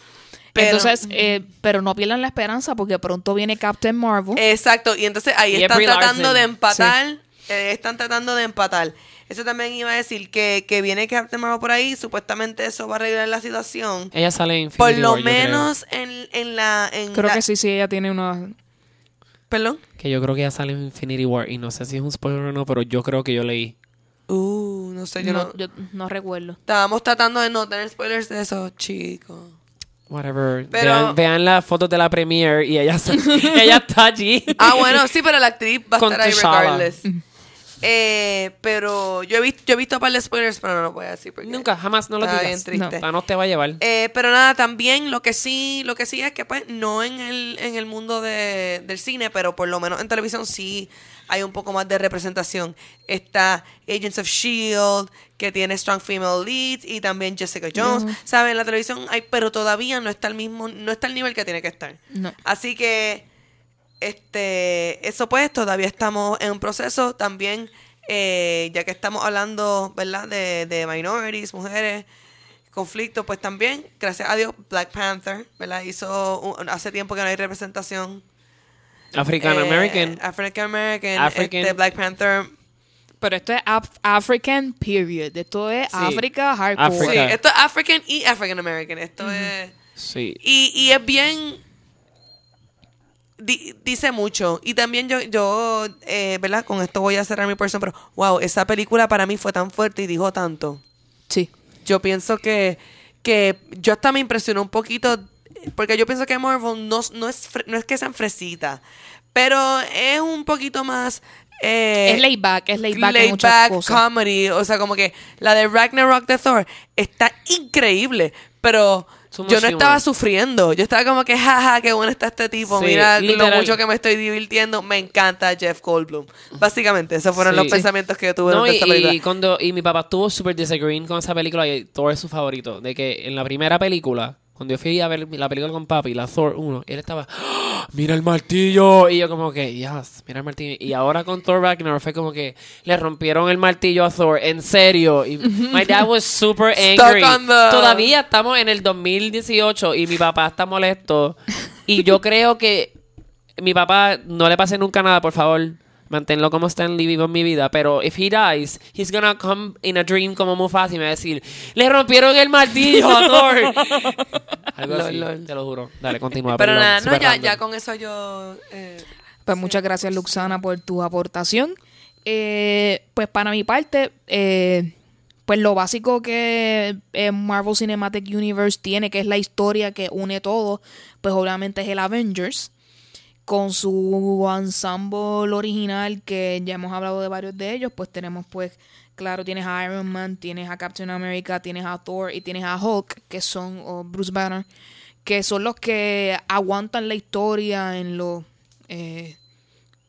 Pero- Entonces, eh, pero no pierdan la esperanza porque pronto viene Captain Marvel. Exacto. Y entonces ahí Y están tratando Larson. de empatar. eh, están tratando de empatar. Eso también iba a decir que, que viene Captain Marvel por ahí. Supuestamente eso va a arreglar la situación. Ella sale en Por lo War, yo creo. menos en, en la. En Creo la- que sí, sí, ella tiene una... Perdón. Que yo creo que ella sale en Infinity War. Y no sé si es un spoiler o no, pero yo creo que yo leí. Uh, no sé, yo no. no, yo no recuerdo. Estábamos tratando de no tener spoilers de eso, chicos. Whatever. Pero- vean, vean las fotos de la premiere y ella, ella está allí. Ah, bueno, sí, pero la actriz va a estar ahí regardless. Eh, pero yo he visto, yo he visto un par de spoilers, pero no lo voy a decir porque Nunca, jamás, no lo está digas. bien triste. Thanos te va a llevar. Eh, pero nada, también lo que sí, lo que sí es que pues no en el, en el mundo de- del cine, pero por lo menos en televisión sí hay un poco más de representación. Está Agents of Shield, que tiene Strong Female Leads, y también Jessica Jones. ¿Saben? En la televisión hay, pero todavía no está al mismo, no está al nivel que tiene que estar. No. Así que, este, eso pues, todavía estamos en un proceso. También, eh, ya que estamos hablando, ¿verdad? De, de minorities, mujeres, conflictos, pues también, gracias a Dios, Black Panther, ¿verdad? Hizo, un- hace tiempo que no hay representación. African American. Eh, African American. African- este, Black Panther. Pero esto es Af- African period. Esto es Sí. África hardcore. Sí, esto es African y African American. Esto es... sí. Y, y es bien. Di- dice mucho. Y también yo, yo eh, ¿verdad? Con esto voy a cerrar mi persona, pero wow, esa película para mí fue tan fuerte y dijo tanto. Sí. Yo pienso que, que yo hasta me impresionó un poquito, porque yo pienso que Marvel no, no, es, no es que sean fresitas, pero es un poquito más... eh, es laid back, es laid back en laid muchas back cosas. comedy. O sea, como que la de Ragnarok de Thor está increíble, pero Yo no estaba sufriendo. Yo estaba como que, jaja, qué bueno está este tipo. Sí, Mira literal. lo mucho que me estoy divirtiendo. Me encanta Jeff Goldblum. Básicamente, esos fueron Sí. los pensamientos que yo tuve No, durante y, esta película. y cuando y mi papá estuvo súper disagreeing con esa película y Thor es su favorito. De que en la primera película, cuando yo fui a ver la película con papi, la Thor 1, él estaba, "¡Ah! mira el martillo. Y yo como que, yes, mira el martillo. Y ahora con Thor Ragnarok fue como que le rompieron el martillo a Thor, en serio. Y my dad was super angry. Todavía estamos en el 2018 y mi papá está molesto. Y yo creo que mi papá no le pase nunca nada, por favor. Manténlo como Stan Lee vivo en mi vida. Pero if he dies, he's gonna come in a dream como Mufasa y me va a decir, le rompieron el martillo a Thor. Algo Lol, así, lol. te lo juro. Dale, continúa. Pero perdón, nada, no, ya, ya con eso yo... eh, Pues muchas gracias, Luxana, por tu aportación. Eh, pues para mi parte, eh, pues lo básico que eh, Marvel Cinematic Universe tiene, que es la historia que une todo, pues obviamente es el Avengers, con su ensemble original, que ya hemos hablado de varios de ellos, pues tenemos pues, claro, tienes a Iron Man, tienes a Captain America, tienes a Thor y tienes a Hulk, que son, o Bruce Banner, que son los que aguantan la historia en los... eh,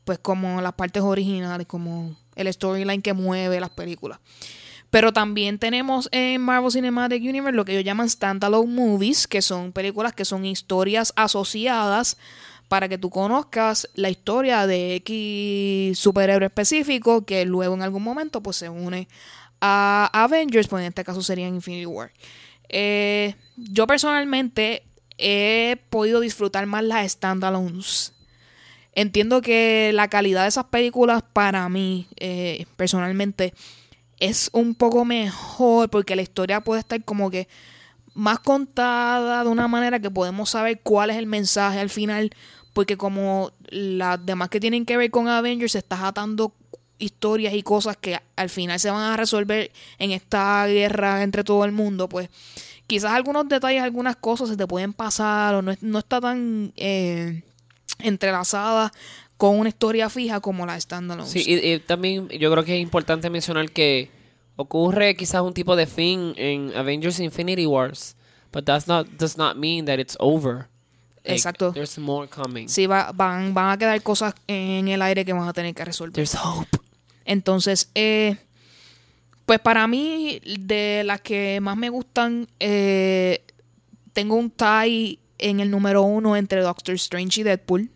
pues como las partes originales, como el storyline que mueve las películas. Pero también tenemos en Marvel Cinematic Universe lo que ellos llaman standalone movies, que son películas que son historias asociadas para que tú conozcas la historia de X superhéroe específico que luego en algún momento pues se une a Avengers, pues en este caso sería Infinity War. Eh, yo personalmente he podido disfrutar más las standalones. Entiendo que la calidad de esas películas para mí, eh, personalmente, es un poco mejor porque la historia puede estar como que más contada de una manera que podemos saber cuál es el mensaje al final. Porque como las demás que tienen que ver con Avengers, estás atando historias y cosas que al final se van a resolver en esta guerra entre todo el mundo, pues quizás algunos detalles, algunas cosas se te pueden pasar o no, no está tan eh, entrelazada con una historia fija como la standalone. Sí, también yo creo que es importante mencionar que ocurre quizás un tipo de fin en Avengers Infinity Wars, but that's not does not it's over. Like, Exacto. There's more coming. Sí, va- van, van a quedar cosas en el aire que van a tener que resolver. There's hope. Entonces, eh, pues para mí, de las que más me gustan, eh, tengo un tie en el número uno entre Doctor Strange y Deadpool.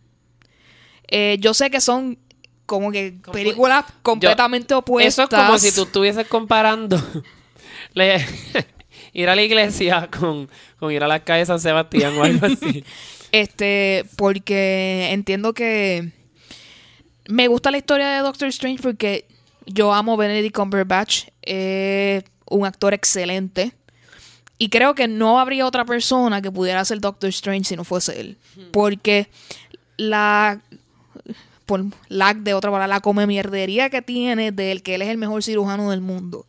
Eh, yo sé que son como que Comple- películas completamente opuestas. Eso es como si tú estuvieses comparando ir a la iglesia con, con ir a la calle de San Sebastián o algo así. Este, porque entiendo que me gusta la historia de Doctor Strange porque yo amo Benedict Cumberbatch, es un actor excelente. Y creo que no habría otra persona que pudiera ser Doctor Strange si no fuese él. Porque la. Por lack de otra palabra, la come mierdería que tiene de que él es el mejor cirujano del mundo.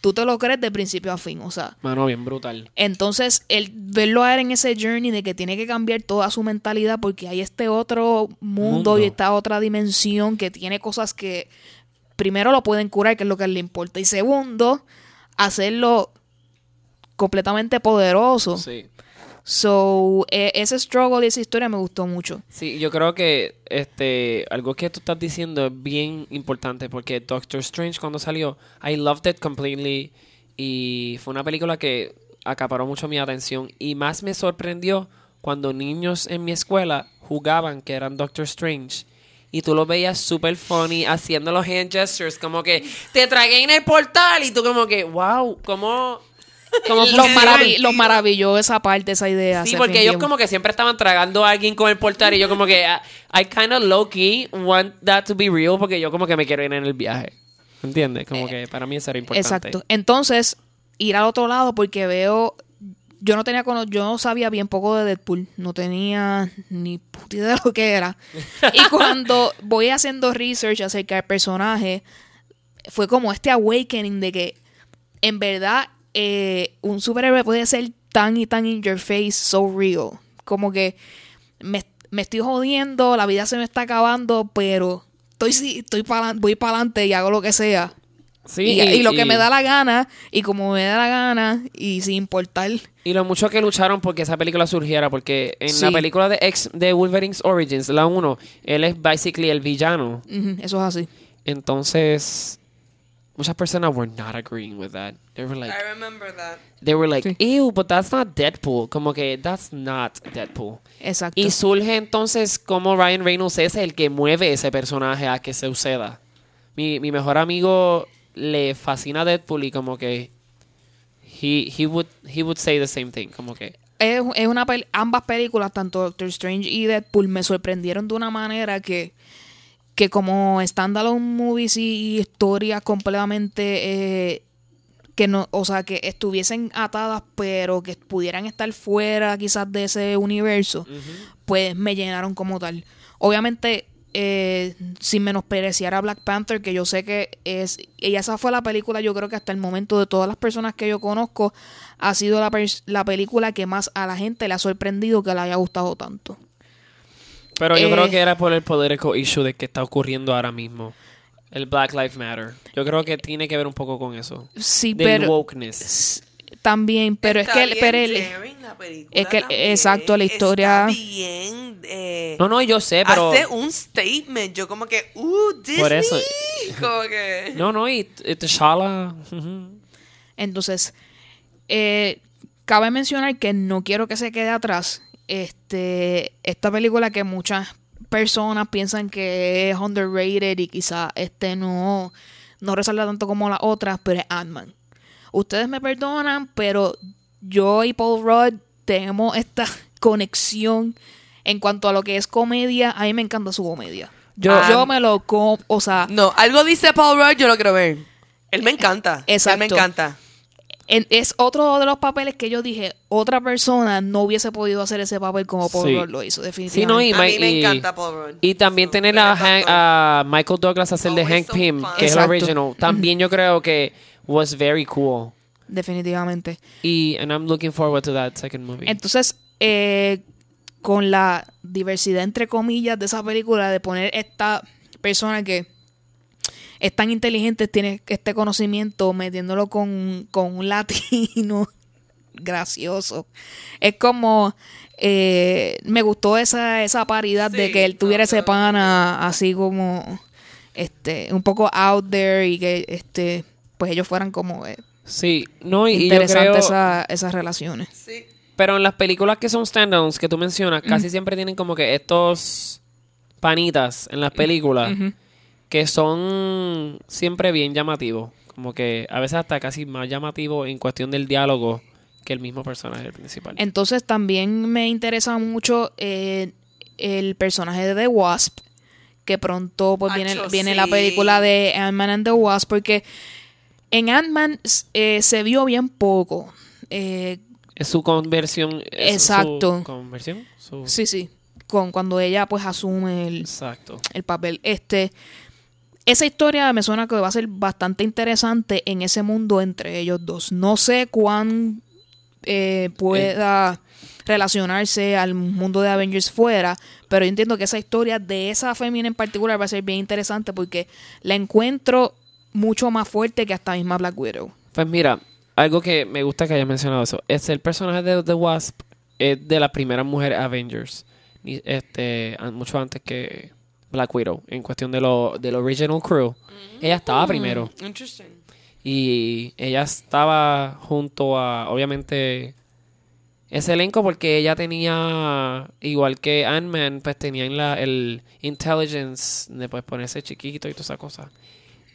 Tú te lo crees de principio a fin. O sea, Mano, bien brutal. entonces, el verlo a él en ese journey de que tiene que cambiar toda su mentalidad porque hay este otro mundo, Mundo. y esta otra dimensión que tiene cosas que primero lo pueden curar, que es lo que le importa, y segundo, hacerlo completamente poderoso. Sí. So, e- ese struggle y esa historia me gustó mucho. Sí, yo creo que este algo que tú estás diciendo es bien importante porque Doctor Strange cuando salió, I loved it completely y fue una película que acaparó mucho mi atención y más me sorprendió cuando niños en mi escuela jugaban que eran Doctor Strange y tú lo veías super funny haciendo los hand gestures como que te tragué en el portal y tú como que wow, cómo cómo Los, los maravilló esa parte, esa idea. Sí, porque ellos como que siempre estaban tragando a alguien con el portal y yo como que I, I kind of low key want that to be real porque yo como que me quiero ir en el viaje. ¿Entiendes? Como que para mí eso era importante. Exacto. Entonces, ir al otro lado porque veo. Yo no tenía cono- yo no sabía bien poco de Deadpool, no tenía ni puta idea de lo que era. Y cuando voy haciendo research acerca del personaje, fue como este awakening de que en verdad eh, un superhéroe puede ser tan y tan in your face, so real. Como que me, me estoy jodiendo, la vida se me está acabando, pero estoy, sí, estoy para, voy para adelante y hago lo que sea. Sí, y, y lo que me da la gana, y como me da la gana, y sin importar. Y lo mucho que lucharon porque esa película surgiera, porque en la película de X de Wolverine's Origins, la 1, él es basically el villano. Eso es así. Entonces, muchas personas were not agreeing with that. They were like, I remember that. they were like, Sí. ew, but that's not Deadpool. Como que that's not Deadpool. Exacto. Y surge entonces como Ryan Reynolds es el que mueve ese personaje a que se suceda. Mi, mi mejor amigo le fascina Deadpool y como que he, he would he would say the same thing, como que es, es una pel- ambas películas, tanto Doctor Strange y Deadpool, me sorprendieron de una manera que, que como standalone movies y historias completamente eh, que no, o sea, que estuviesen atadas, pero que pudieran estar fuera quizás de ese universo, pues me llenaron como tal. Obviamente, eh, sin menospreciar a Black Panther, que yo sé que es, y esa fue la película, yo creo que hasta el momento de todas las personas que yo conozco, ha sido la, la película que más a la gente le ha sorprendido que le haya gustado tanto. Pero yo Eh. creo que era por el political issue de que está ocurriendo ahora mismo. El Black Lives Matter. Yo creo que tiene que ver un poco con eso. Sí, Del pero wokeness. también, pero es Está que, el- bien pero el- la es que- también. exacto, la historia- Está bien. eh, No, no, yo sé, pero... Hace un statement. Yo como que, uh, Disney. Por eso- Como que... No, no, y, y T'Challa... Entonces, eh, cabe mencionar que no quiero que se quede atrás este esta película que muchas personas piensan que es underrated y quizá este no, no resalta tanto como las otras, pero es Ant-Man. Ustedes me perdonan, pero yo y Paul Rudd tenemos esta conexión en cuanto a lo que es comedia. A mí me encanta su comedia. Yo, Ah. yo me lo... com- o sea, No, algo dice Paul Rudd, yo lo quiero ver. Él me encanta. Exacto. Él me encanta. En- es otro de los papeles que yo dije, otra persona no hubiese podido hacer ese papel como Paul Sí. Rudd lo hizo, Sí, definitivamente. no, y, A mí Mi- me y- encanta Paul Rudd. Y también So, tener a, encantó. Hank- a Michael Douglas hacer de Always Hank so Pym, fun. que es el original. También yo creo que was very cool. Definitivamente. Y and I'm looking forward to that second movie. Entonces, eh, con la diversidad, entre comillas, de esa película, de poner esta persona que es tan inteligente, tiene este conocimiento, metiéndolo con, con un latino gracioso. Es como, eh, me gustó esa, esa paridad de que él tuviera ese pana así como, este, un poco out there y que, este, pues ellos fueran como eh, sí, no, y, y yo interesantes creo... esa- esas relaciones. Sí. Pero en las películas que son standalones que tú mencionas, casi siempre tienen como que estos panitas en las películas. Que son siempre bien llamativos. Como que a veces hasta casi más llamativos en cuestión del diálogo que el mismo personaje principal. Entonces también me interesa mucho eh, el personaje de The Wasp, que pronto pues viene, Acho, viene la película de Ant-Man and the Wasp, porque en Ant-Man eh, se vio bien poco. Eh, Es su conversión. es Exacto. Su conversión. Su- sí, sí, con cuando ella pues asume el, Exacto. el papel. Este, esa historia me suena que va a ser bastante interesante en ese mundo entre ellos dos. No sé cuán eh, pueda relacionarse al mundo de Avengers fuera, pero yo entiendo que esa historia de esa femina en particular va a ser bien interesante porque la encuentro mucho más fuerte que hasta misma Black Widow. Pues mira, algo que me gusta que hayas mencionado eso. Es el personaje de The Wasp. Es de las primeras mujeres Avengers. Este, mucho antes que Black Widow. En cuestión de lo, del original crew. Ella estaba primero. Interesting. Y ella estaba junto a, obviamente, ese elenco porque ella tenía, igual que Ant-Man, pues tenían la, el intelligence de pues, ponerse chiquito y toda esa cosa.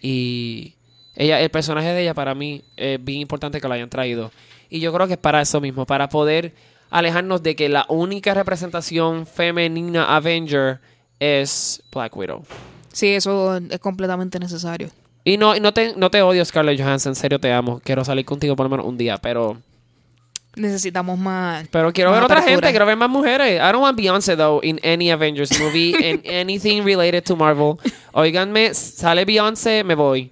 Y ella, el personaje de ella para mí es bien importante que lo hayan traído. Y yo creo que es para eso mismo, para poder alejarnos de que la única representación femenina Avenger es Black Widow. Sí, eso es completamente necesario. Y no, no, te, no te odio, Scarlett Johansson, en serio te amo. Quiero salir contigo por lo menos un día, pero Necesitamos más. pero quiero más ver otra gente, quiero ver más mujeres. I don't want Beyoncé, though, in any Avengers movie, in anything related to Marvel. Oiganme, sale Beyoncé, me voy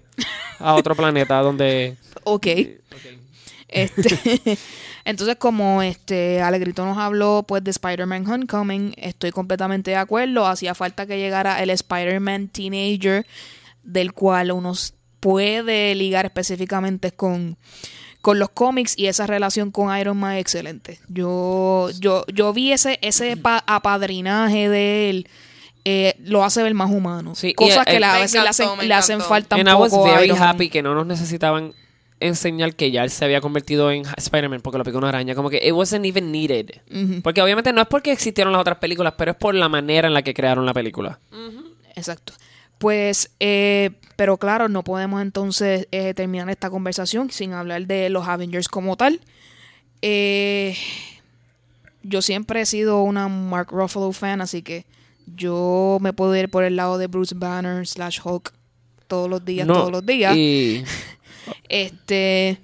a otro planeta donde... Ok. Este, entonces, como este Alegrito nos habló pues de Spider-Man Homecoming, estoy completamente de acuerdo. Hacía falta que llegara el Spider-Man Teenager, del cual uno puede ligar específicamente con, con los cómics y esa relación con Iron Man es excelente. Yo, yo, yo vi ese, ese pa- apadrinaje de él. eh, lo hace ver más humano. Sí, Cosas que la- a veces le hacen, le hacen falta un And I was poco very happy que no nos necesitaban enseñar que ya él se había convertido en Spider-Man porque lo picó una araña. Como que it wasn't even needed. Porque obviamente no es porque existieron las otras películas, pero es por la manera en la que crearon la película. Exacto. Pues, eh, pero claro, no podemos entonces eh, terminar esta conversación sin hablar de los Avengers como tal. Eh, yo siempre he sido una Mark Ruffalo fan, así que yo me puedo ir por el lado de Bruce Banner slash Hulk todos los días, No, todos los días. Y Este,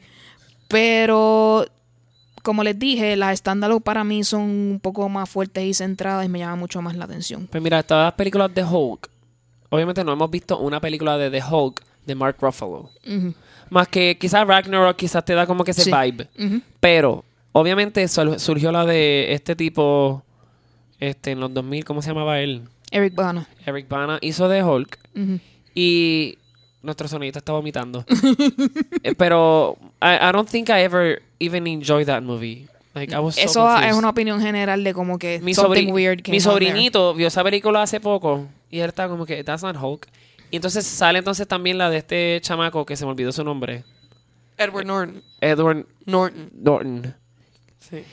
pero como les dije, las standalone para mí son un poco más fuertes y centradas y me llaman mucho más la atención. Pues mira, todas las películas de Hulk. Obviamente no hemos visto una película de The Hulk de Mark Ruffalo. Más que quizás Ragnarok quizás te da como que ese Sí. vibe. Pero, obviamente surgió la de este tipo, este, en los 2000, ¿cómo se llamaba él? Eric Bana. Eric Bana hizo de Hulk. Y nuestro sonidista está vomitando. Eh, pero, I, I don't think I ever even enjoyed that movie. Like, I was so Eso confused. es una opinión general de como que mi, something weird came mi there. sobrinito vio esa película hace poco y él está como que that's not Hulk y entonces sale entonces también la de este chamaco que se me olvidó su nombre Edward Norton. Edward Norton. Norton. Sí.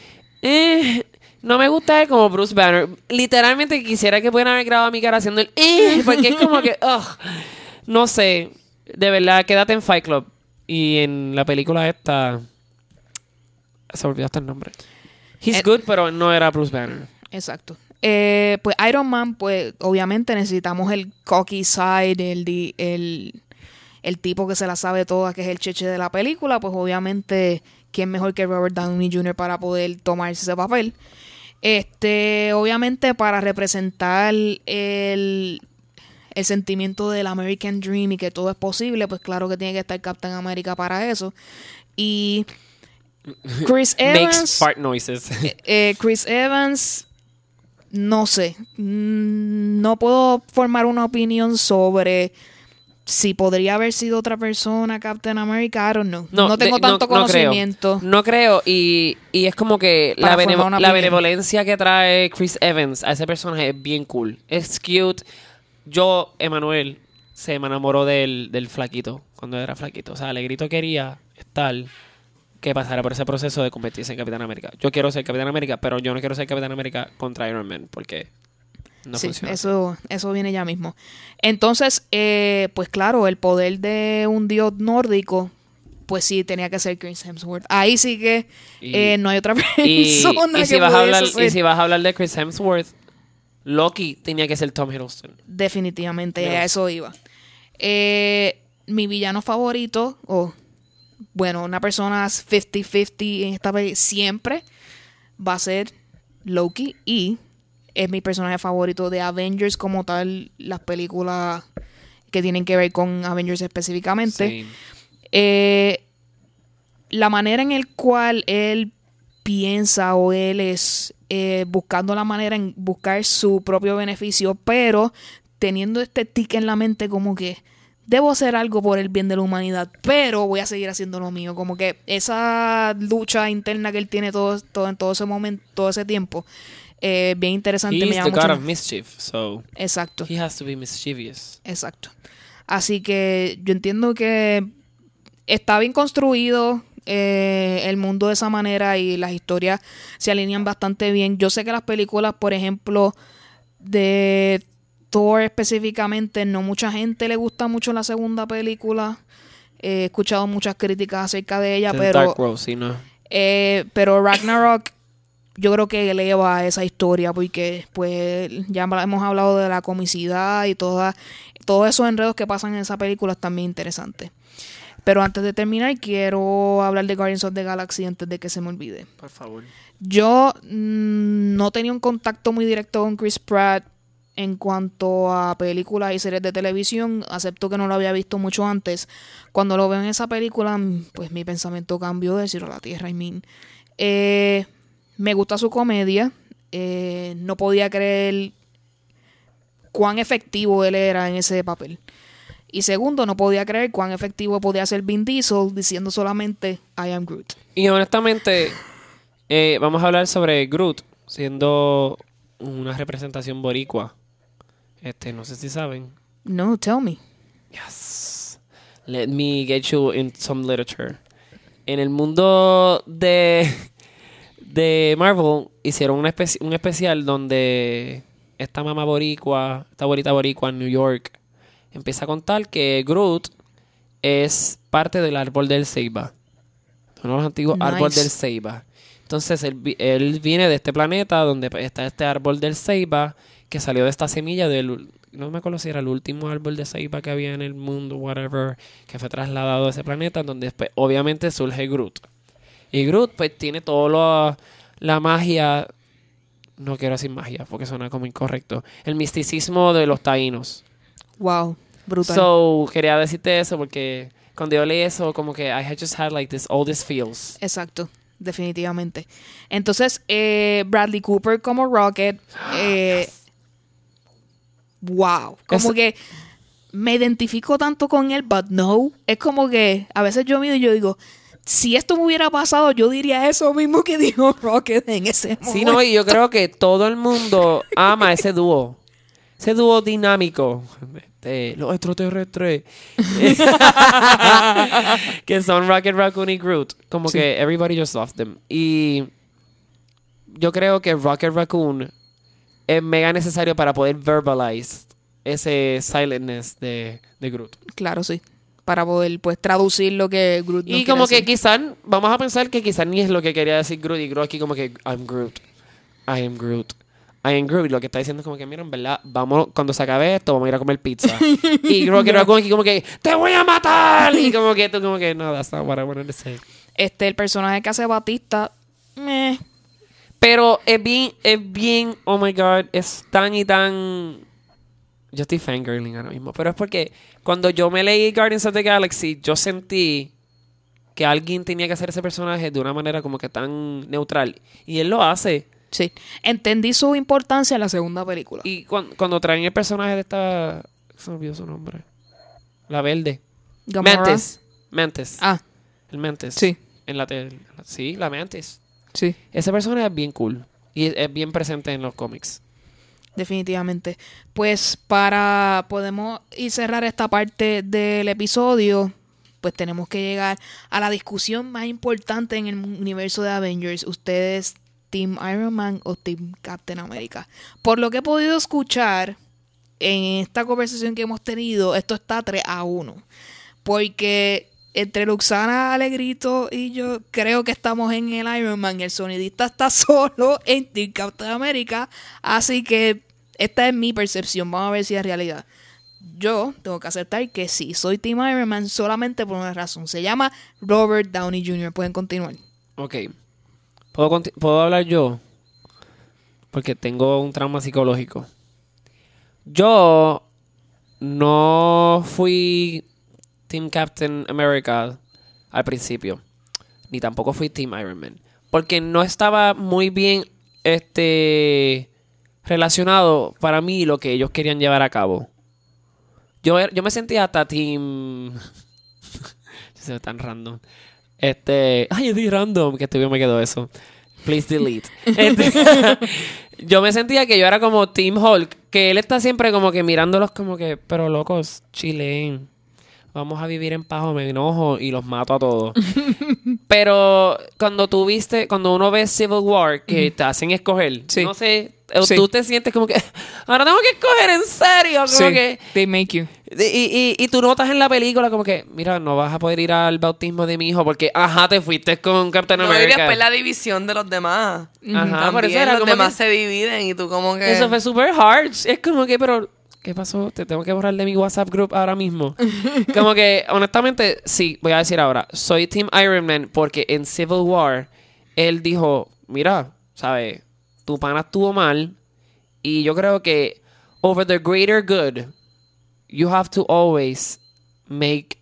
Eh, no me gusta él como Bruce Banner. Literalmente quisiera que pudieran haber grabado mi cara haciendo el eh, porque es como que, ugh, no sé. De verdad, quédate en Fight Club. Y en la película esta. Se olvidó hasta el nombre. He's Eh, good, pero no era Bruce Banner. Exacto. Eh, pues Iron Man, pues obviamente necesitamos el cocky side, el, el, el tipo que se la sabe toda, que es el cheche de la película, pues obviamente, ¿quién mejor que Robert Downey Jr. para poder tomarse ese papel? Este, obviamente para representar el, el sentimiento del American Dream y que todo es posible, pues claro que tiene que estar Captain America para eso. Y Chris Makes Evans... fart noises. Eh, Chris Evans, no sé, Mm, no puedo formar una opinión sobre si podría haber sido otra persona Captain America, I don't know. No, tengo de- tanto conocimiento. No creo, y, y es como que la, benevo- la benevolencia que trae Chris Evans a ese personaje es bien cool. Es cute. Yo, Emanuel, se me enamoró del, del flaquito cuando era flaquito. O sea, Alegrito quería estar que pasara por ese proceso de convertirse en Capitán América. Yo quiero ser Capitán América, pero yo no quiero ser Capitán América contra Iron Man porque no sí, funciona. eso, eso viene ya mismo. Entonces, eh, pues claro, el poder de un dios nórdico, pues sí, tenía que ser Chris Hemsworth. Ahí sí que Y- eh, no hay otra persona y si que vas a hablar, ser. y si vas a hablar de Chris Hemsworth, Loki tenía que ser Tom Hiddleston. Definitivamente, a eso iba. Eh, mi villano favorito, o bueno, una persona 50-50 en esta vez siempre va a ser Loki y es mi personaje favorito de Avengers como tal, las películas que tienen que ver con Avengers específicamente. Sí. Eh, la manera en el cual él piensa o él es eh, buscando la manera en buscar su propio beneficio, pero teniendo este tic en la mente como que debo hacer algo por el bien de la humanidad, pero voy a seguir haciendo lo mío, como que esa lucha interna que él tiene todo, todo en todo ese momento, todo ese tiempo, eh, bien interesante. me llama the mucho god of mischief, so Exacto. he has to be mischievous. Exacto. Así que yo entiendo que está bien construido eh, el mundo de esa manera y las historias se alinean bastante bien. Yo sé que las películas, por ejemplo, de Thor específicamente, no mucha gente le gusta mucho la segunda película. He escuchado muchas críticas acerca de ella, The pero Dark World, sí, no. eh, pero Ragnarok yo creo que eleva esa historia porque pues ya hemos hablado de la comicidad y toda, todos esos enredos que pasan en esa película están bien interesantes. Pero antes de terminar quiero hablar de Guardians of the Galaxy antes de que se me olvide. Por favor. Yo mm, no tenía un contacto muy directo con Chris Pratt en cuanto a películas y series de televisión, acepto que no lo había visto mucho antes. Cuando lo veo en esa película, mm, pues mi pensamiento cambió de cielo a la tierra. I mean. Eh, me gusta su comedia. eh, no podía creer cuán efectivo él era en ese papel. Y segundo, no podía creer cuán efectivo podía ser Vin Diesel diciendo solamente I am Groot. Y honestamente, eh, vamos a hablar sobre Groot, siendo una representación boricua. Este, no sé si saben. No, tell me. Yes. Let me get you in some literature. En el mundo de, de Marvel hicieron un, espe- un especial donde esta mamá boricua, esta abuelita boricua en New York, empieza a contar que Groot es parte del árbol del Ceiba. Uno de los antiguos Nice. árboles del Ceiba. Entonces él, él viene de este planeta donde está este árbol del Ceiba que salió de esta semilla del no me acuerdo si era el último árbol de ceiba que había en el mundo, whatever, que fue trasladado a ese planeta, donde después obviamente surge Groot. Y Groot pues tiene todo lo, la magia, no quiero decir magia porque suena como incorrecto, el misticismo de los taínos. Wow, brutal. So, quería decirte eso porque cuando yo leí eso, como que I had just had like this, all these feels. Exacto, definitivamente. Entonces, eh, Bradley Cooper como Rocket, eh, wow, como que me identifico tanto con él, but no, es como que a veces yo miro y yo digo, si esto me hubiera pasado, yo diría eso mismo que dijo Rocket en ese momento. Sí, no, y yo creo que todo el mundo ama ese dúo. ese dúo dinámico, este, los extraterrestres, que son Rocket Raccoon y Groot, como Sí. que everybody just loved them. Y yo creo que Rocket Raccoon es mega necesario para poder verbalize ese silentness de, de Groot. Claro, sí. Para poder, pues, traducir lo que Groot nos Y como que quizás, vamos a pensar que quizás ni es lo que quería decir Groot y Groot aquí como que I'm Groot, I am Groot, I am Groot. Y lo que está diciendo es como que, mira, en verdad, vamos, cuando se acabe esto, vamos a ir a comer pizza. y Rocket Raccoon aquí como que, te voy a matar. Y como que tú como que, no, that's not what I wanted to say. Este, el personaje que hace Batista, meh. Pero es bien, es bien, oh my god, es tan y tan... Yo estoy fangirling ahora mismo, pero es porque cuando yo me leí Guardians of the Galaxy, yo sentí que alguien tenía que hacer ese personaje de una manera como que tan neutral. Y él lo hace. Sí. Entendí su importancia en la segunda película. Y cuan- cuando, traen el personaje de esta... Se me olvidó su nombre. La verde. Gamora. Mantis. Mantis. Ah, El Mantis. sí, En la tele. Sí, la Mantis. sí. Ese personaje es bien cool. Y es, es bien presente en los cómics. Definitivamente. Pues para podemos ir cerrar esta parte del episodio, pues tenemos que llegar a la discusión más importante en el universo de Avengers. Ustedes, Team Iron Man o Team Captain America. Por lo que he podido escuchar en esta conversación que hemos tenido, esto está 3 a 1. Porque entre Luxana Alegrito y yo creo que estamos en el Iron Man. El sonidista está solo en Team Captain America. Así que esta es mi percepción. Vamos a ver si es realidad. Yo tengo que aceptar que sí, soy Team Iron Man solamente por una razón. Se llama Robert Downey Jr. Pueden continuar. Ok. ¿Puedo, ¿Puedo hablar yo? Porque tengo un trauma psicológico. Yo no fui Team Captain America al principio. Ni tampoco fui Team Iron Man. Porque no estaba muy bien este relacionado para mí lo que ellos querían llevar a cabo. Yo, yo me sentía hasta Team... Se ve tan random. Este. Ay, es de random. Que estúpido me quedó eso. Please delete. Este, yo me sentía que yo era como Team Hulk. Que él está siempre como que mirándolos como que. Pero locos, chilen. Vamos a vivir en paz o me enojo y los mato a todos. Pero cuando tú viste, cuando uno ve Civil War, que te hacen escoger, Sí. no sé, o Sí. tú te sientes como que, ahora tengo que escoger en serio, como que, they make you. y, y, y tú notas en la película como que, mira, no vas a poder ir al bautismo de mi hijo porque, ajá, te fuiste con Captain No, y America. después la división de los demás. Ajá, También por eso era los como demás que- se dividen y tú como que... Eso fue super hard. Es como que, pero, ¿qué pasó? Te tengo que borrar de mi WhatsApp group ahora mismo. como que, honestamente, sí, voy a decir ahora, soy Team Iron Man porque en Civil War, él dijo, mira, ¿sabes? Tu pana estuvo mal y yo creo que over the greater good, you have to always make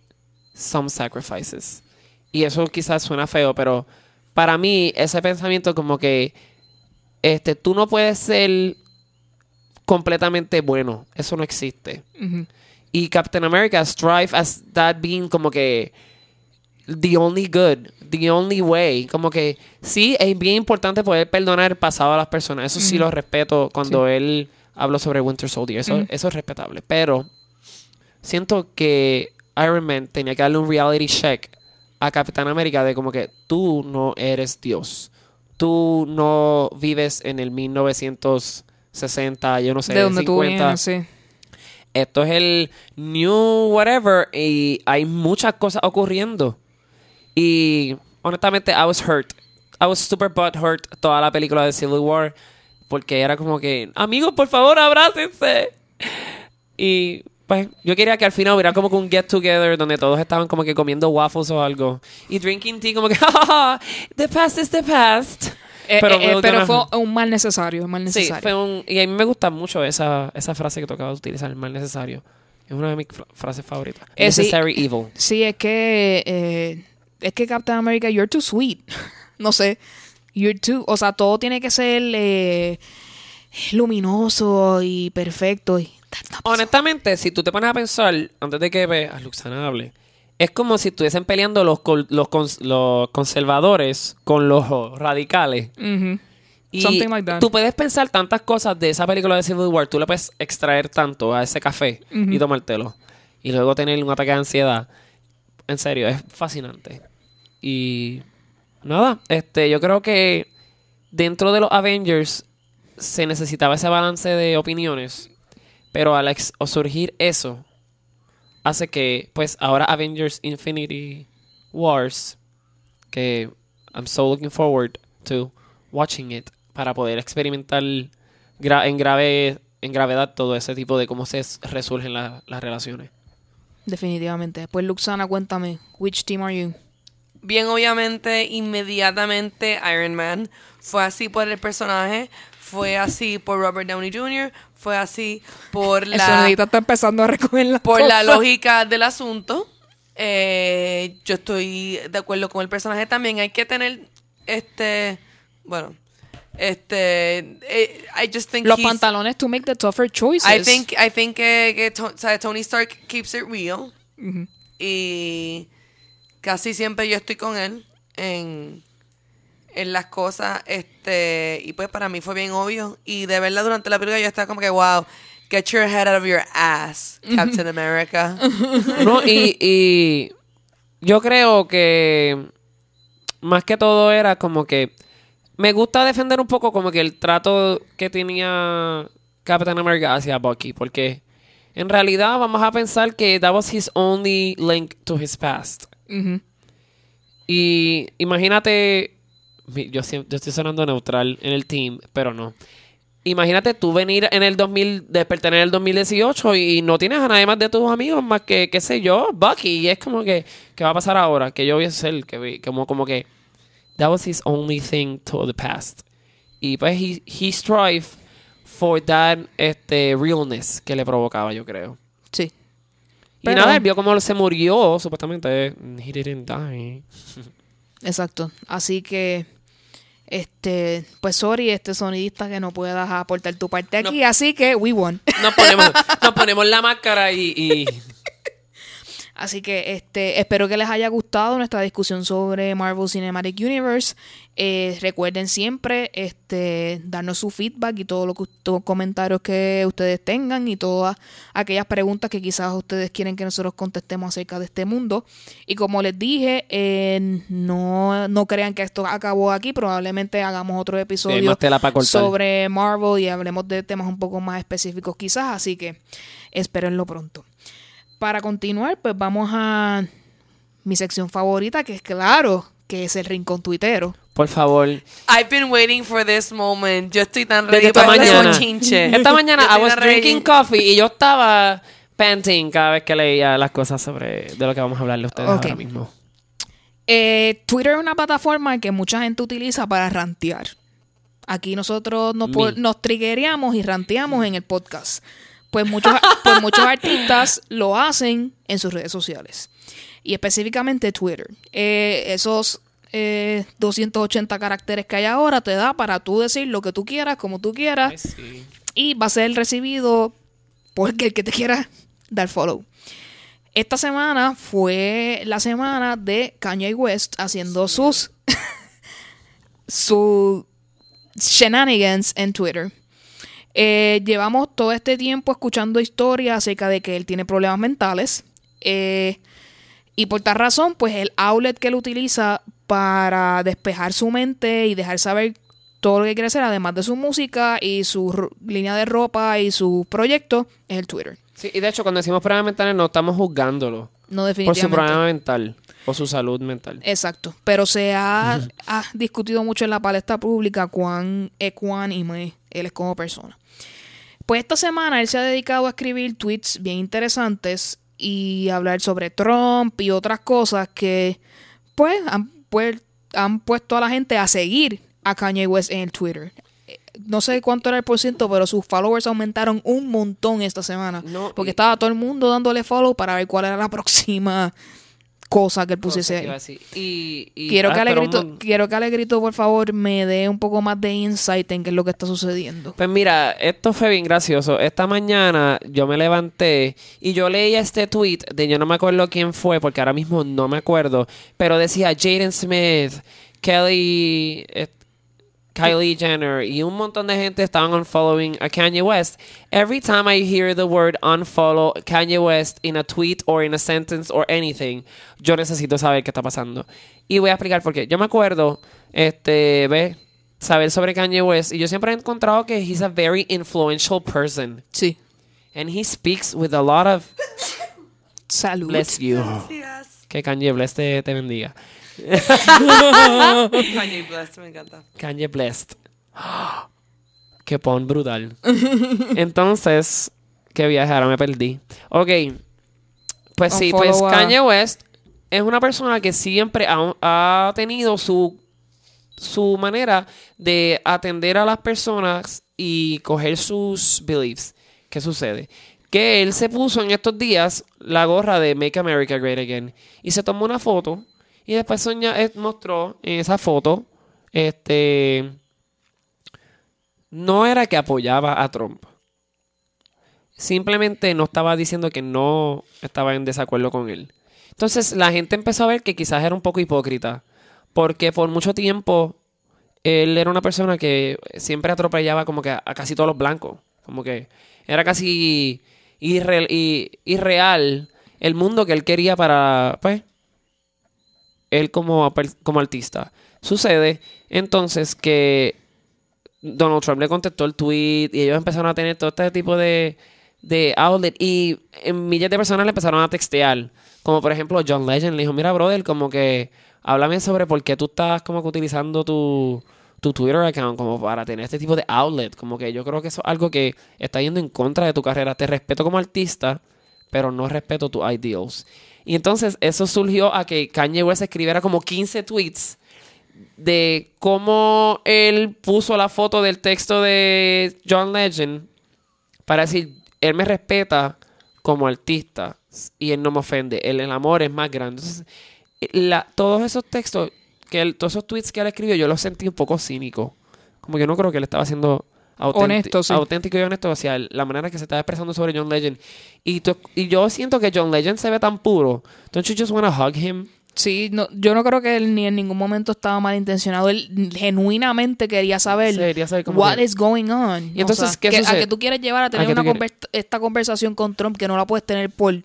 some sacrifices. Y eso quizás suena feo, pero para mí ese pensamiento como que este tú no puedes ser completamente bueno, eso no existe. Y Captain America strive as that being como que the only good, the only way, como que sí es bien importante poder perdonar el pasado a las personas, eso sí lo respeto cuando él habló sobre Winter Soldier, eso, eso es respetable, pero siento que Iron Man tenía que darle un reality check a Capitán América de como que tú no eres Dios. Tú no vives en el 1960, yo no sé, de donde tú 50. vienes, sí. Esto es el new whatever y hay muchas cosas ocurriendo. Y honestamente, I was hurt. I was super butt hurt toda la película de Civil War porque era como que, amigos, por favor, abrácense. Y pues yo quería que al final hubiera como que un get together donde todos estaban como que comiendo waffles o algo y drinking tea como que, "Ja, the past is the past. Eh, Pero eh, pero fue un mal necesario, un mal Sí, necesario. fue un... Y a mí me gusta mucho esa, esa frase que tocaba utilizar, el mal necesario. Es una de mis fra- frases favoritas. Eh, sí. Necessary evil. Sí, es que eh, es que Captain America, you're too sweet. no sé, you're too, o sea, todo tiene que ser eh, luminoso y perfecto y. Honestamente, si tú te pones a pensar, antes de que veas Luxana hable, es como si estuviesen peleando los, los, cons- los conservadores con los radicales. Y Something like that. tú puedes pensar tantas cosas de esa película de Civil War, tú le puedes extraer tanto a ese café y tomártelo. Y luego tener un ataque de ansiedad. En serio, es fascinante. Y nada, este, yo creo que dentro de los Avengers se necesitaba ese balance de opiniones. Pero al surgir eso, hace que, pues, ahora Avengers Infinity Wars, que I'm so looking forward to watching it, para poder experimentar en, grave, en gravedad todo ese tipo de cómo se resurgen la- las relaciones. Definitivamente. Pues Luxana, cuéntame, which team are you? Bien, obviamente, inmediatamente Iron Man. Fue así por el personaje, fue así por Robert Downey Jr., fue así por El la, está empezando a recoger las por la lógica del asunto. Eh, yo estoy de acuerdo con el personaje también. Hay que tener, este, bueno, este, eh, I just think Los pantalones to make the tougher choices. I think, I think que, que To- o sea, Tony Stark keeps it real. Y casi siempre yo estoy con él en, en las cosas. Este, y pues para mí fue bien obvio. Y de verdad durante la película yo estaba como que, wow, get your head out of your ass, Captain America. No, y, y yo creo que más que todo era como que me gusta defender un poco como que el trato que tenía Captain America hacia Bucky, porque en realidad vamos a pensar que that was his only link to his past. Ujú. Y imagínate, yo, yo estoy sonando neutral en el team, pero no. Imagínate tú venir en el 2000, despertar en el 2018 y no tienes a nadie más de tus amigos más que, qué sé yo, Bucky. Y es como que, ¿qué va a pasar ahora? Que yo voy a ser, que como, como que, that was his only thing to the past. Y pues he, he strive for that este, realness que le provocaba, yo creo. Sí. Y Pero- nada, él vio cómo se murió, supuestamente. He didn't die. Exacto. Así que, este, pues sorry, este sonidista que no puedas aportar tu parte aquí. Así que we won. Nos ponemos, nos ponemos la máscara y, y- Así que este, espero que les haya gustado nuestra discusión sobre Marvel Cinematic Universe. Eh, recuerden siempre este, darnos su feedback y todos los comentarios que ustedes tengan y todas aquellas preguntas que quizás ustedes quieren que nosotros contestemos acerca de este mundo. Y como les dije, eh, no, no crean que esto acabó aquí. Probablemente hagamos otro episodio sobre Marvel y hablemos de temas un poco más específicos quizás. Así que espérenlo pronto. Para continuar, pues vamos a mi sección favorita, que es claro, que es el rincón tuitero. por favor. I've been waiting for this moment. Yo estoy tan ready esta para mañana. chinche. Esta mañana I was ready. drinking coffee y yo estaba panting cada vez que leía las cosas sobre de lo que vamos a hablarle a ustedes ahora mismo. Eh, Twitter es una plataforma que mucha gente utiliza para rantear. Aquí nosotros nos, nos y ranteamos en el podcast. Pues muchos, pues muchos artistas lo hacen en sus redes sociales. Y específicamente Twitter. Eh, esos eh, 280 caracteres que hay ahora te da para tú decir lo que tú quieras, como tú quieras. y va a ser recibido por el que te quiera dar follow. Esta semana fue la semana de Kanye West haciendo sus sus shenanigans en Twitter. Eh, llevamos todo este tiempo escuchando historias acerca de que él tiene problemas mentales. eh, y por tal razón, pues el outlet que él utiliza para despejar su mente y dejar saber todo lo que quiere hacer, además de su música y su línea de ropa y su proyecto, es el Twitter. Sí, y de hecho, cuando decimos problemas mentales, no estamos juzgándolo No por su definitivamente. problema mental o su salud mental. Exacto. Pero se ha, ha discutido mucho en la palestra pública cuán ecuánime él es como persona. Pues esta semana él se ha dedicado a escribir tweets bien interesantes y hablar sobre Trump y otras cosas que pues han, pues, han puesto a la gente a seguir a Kanye West en el Twitter. No sé cuánto era el por ciento, pero sus followers aumentaron un montón esta semana. No, porque y- estaba todo el mundo dándole follow para ver cuál era la próxima cosa que él pusiese ahí. Y, y- Quiero, ah, que Alegrito, un- quiero que Alegrito, por favor, me dé un poco más de insight en qué es lo que está sucediendo. Pues mira, esto fue bien gracioso. Esta mañana yo me levanté y yo leía este tweet de yo no me acuerdo quién fue porque ahora mismo no me acuerdo, pero decía Jaden Smith, Kelly, Kylie Jenner y un montón de gente estaban unfollowing a Kanye West. Every time I hear the word unfollow Kanye West in a tweet or in a sentence or anything, yo necesito saber qué está pasando. Y voy a explicar por qué. Yo me acuerdo, este, ve, saber sobre Kanye West y yo siempre he encontrado que he's a very influential person Sí. and he speaks with a lot of Salud. bless you. Gracias. Que Kanye bless te, te bendiga. Kanye Blessed, me encanta. Kanye blessed. Qué pon brutal. Entonces, qué viaje, ahora me perdí. Ok. Pues sí, pues a- Kanye West es una persona que siempre ha, ha tenido su, su manera de atender a las personas y coger sus beliefs. ¿Qué sucede? Que él se puso en estos días la gorra de Make America Great Again y se tomó una foto y después soña, eh, mostró en esa foto este no era que apoyaba a Trump. Simplemente no estaba diciendo que no estaba en desacuerdo con él. Entonces la gente empezó a ver que quizás era un poco hipócrita. Porque por mucho tiempo él era una persona que siempre atropellaba como que a, casi todos los blancos. Como que era casi irreal el mundo que él quería para, pues, él como, como artista. Sucede entonces que Donald Trump le contestó el tweet y ellos empezaron a tener todo este tipo de, de outlet y miles de personas le empezaron a textear. Como por ejemplo John Legend le dijo, mira brother, como que háblame sobre por qué tú estás como que utilizando tu, tu Twitter account como para tener este tipo de outlet. Como que yo creo que eso es algo que está yendo en contra de tu carrera. Te respeto como artista, pero no respeto tus ideals. Y entonces eso surgió a que Kanye West escribiera como 15 tweets de cómo él puso la foto del texto de John Legend para decir, él me respeta como artista y él no me ofende, el amor es más grande. Entonces, todos esos textos, que todos esos tweets que él escribió, yo los sentí un poco cínico. Como que no creo que él estaba auténti- Honesto, sí. auténtico y honesto hacia él, la manera que se estaba expresando sobre John Legend. Y, tú- y yo siento que John Legend se ve tan puro. Don't you just want to hug him? Sí, no, yo no creo que él ni en ningún momento estaba malintencionado. Él genuinamente quería saber Sí, quería saber cómo what que- is going on. Y entonces, O sea, ¿qué que-? A que tú quieres llevar a tener qué tú una conver- esta conversación con Trump que no la puedes tener por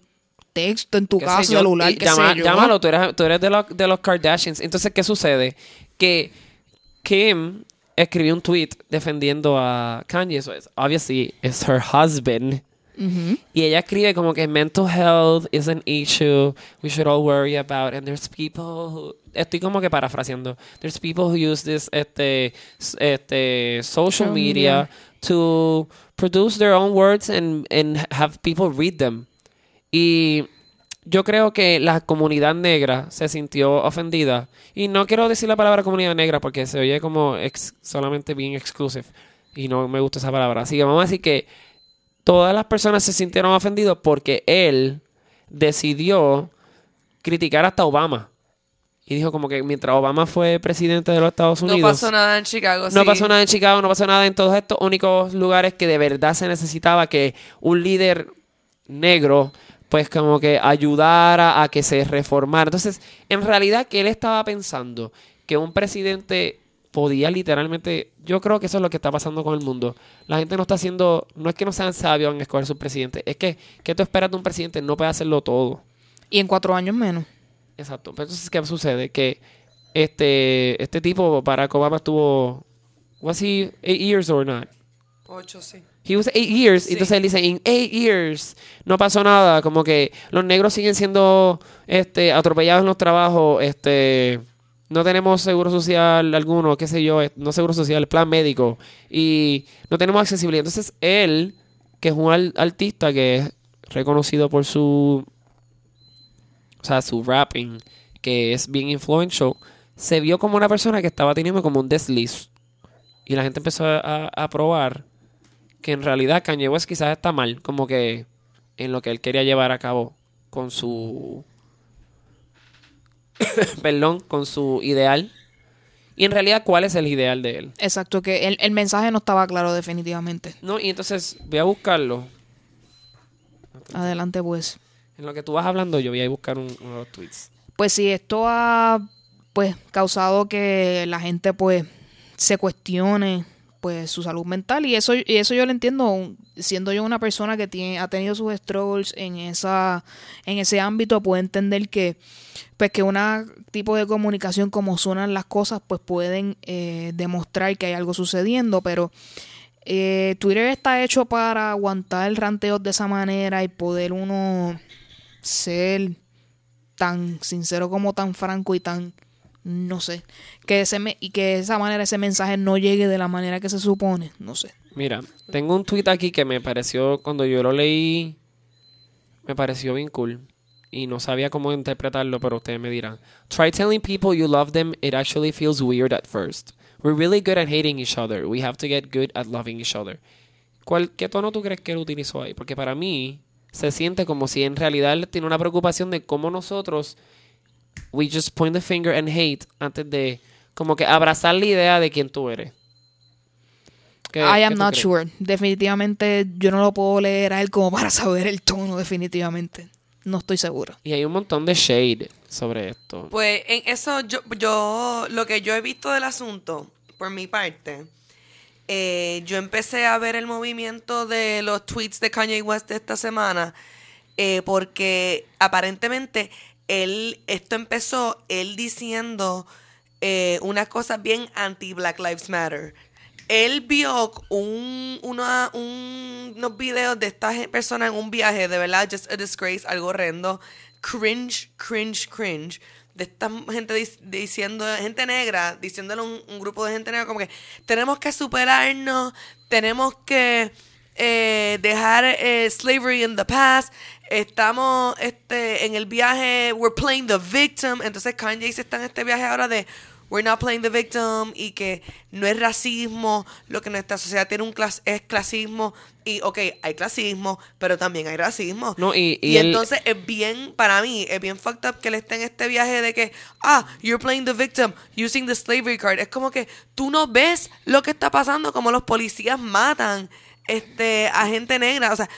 texto en tu qué casa, celular, y qué llama- sé yo. Llámalo, tú eres, tú eres de, los, de los Kardashians. Entonces, ¿qué sucede? Que Kim escribió un tweet defendiendo a Kanye. Eso es, obviously, es her husband. Y ella escribe como que mental health is an issue we should all worry about. And there's people who... Estoy como que parafraseando. There's people who use this este, este, social Social media, media. to produce their own words and, and have people read them. Y yo creo que la comunidad negra se sintió ofendida. Y no quiero decir la palabra comunidad negra porque se oye como ex- solamente bien exclusive. Y no me gusta esa palabra. Así que vamos a decir que todas las personas se sintieron ofendidos porque él decidió criticar hasta Obama. Y dijo como que mientras Obama fue presidente de los Estados Unidos... No pasó nada en Chicago. No sí. pasó nada en Chicago, no pasó nada en todos estos únicos lugares que de verdad se necesitaba que un líder negro pues como que ayudara a que se reformara. Entonces, en realidad, que él estaba pensando? Que un presidente podía literalmente... Yo creo que eso es lo que está pasando con el mundo. La gente no está haciendo... No es que no sean sabios en escoger su presidente. Es que, ¿qué tú esperas de un presidente? No puede hacerlo todo. Y en cuatro años menos. Exacto. Pero entonces, ¿qué sucede? Que este, este tipo, Barack Obama, estuvo... Was he eight years or not? Ocho, sí. He was eight years. Sí. Entonces él dice, in eight years no pasó nada. Como que los negros siguen siendo este, atropellados en los trabajos. Este, no tenemos seguro social alguno, qué sé yo, eh, no seguro social, plan médico. Y no tenemos accesibilidad. Entonces él, que es un artista que es reconocido por su, o sea, su rapping, que es bien influential, se vio como una persona que estaba teniendo como un desliz. Y la gente empezó a, a probar que en realidad Kanye West quizás está mal, como que en lo que él quería llevar a cabo con su perdón, con su ideal. Y en realidad, ¿cuál es el ideal de él? Exacto, que el, el mensaje no estaba claro definitivamente. No, y entonces voy a buscarlo. Adelante, pues. En lo que tú vas hablando, yo voy a buscar un- uno de los tweets. Pues sí, esto ha pues causado que la gente pues se cuestione pues su salud mental. Y eso y eso yo lo entiendo siendo yo una persona que tiene ha tenido sus struggles en esa en ese ámbito puede entender que pues que un tipo de comunicación como suenan las cosas pues pueden eh, demostrar que hay algo sucediendo. Pero eh, Twitter está hecho para aguantar el ranteo de esa manera y poder uno ser tan sincero como tan franco y tan no sé, que ese y que de esa manera ese mensaje no llegue de la manera que se supone, no sé. Mira, tengo un tweet aquí que me pareció, cuando yo lo leí, me pareció bien cool. Y no sabía cómo interpretarlo, pero ustedes me dirán. Try telling people you love them, it actually feels weird at first. We're really good at hating each other. We have to get good at loving each other. ¿Cuál, ¿Qué tono tú crees que él utilizó ahí? Porque para mí se siente como si en realidad él tiene una preocupación de cómo nosotros we just point the finger and hate antes de como que abrazar la idea de quién tú eres. ¿Qué- I am not crees? sure. Definitivamente yo no lo puedo leer a él como para saber el tono, definitivamente. No estoy seguro. Y hay un montón de shade sobre esto. Pues en eso yo, yo, lo que yo he visto del asunto, por mi parte, eh, yo empecé a ver el movimiento de los tweets de Kanye West de esta semana, eh, porque aparentemente él, esto empezó él diciendo eh, unas cosas bien anti-Black Lives Matter. Él vio un, una- un- unos videos de esta persona en un viaje, de verdad, just a disgrace, algo horrendo. Cringe, cringe, cringe. De esta gente dic- diciendo, gente negra, diciéndole a un, un grupo de gente negra como que tenemos que superarnos, tenemos que eh, dejar eh, slavery in the past, estamos este, en el viaje, we're playing the victim. Entonces Kanye se está en este viaje ahora de we're not playing the victim y que no es racismo, lo que nuestra sociedad tiene un clas es clasismo y ok, hay clasismo, pero también hay racismo. No, y- y entonces es bien, para mí, es bien fucked up que él esté en este viaje de que, ah, you're playing the victim using the slavery card. Es como que tú no ves lo que está pasando, como los policías matan este, a gente negra. O sea,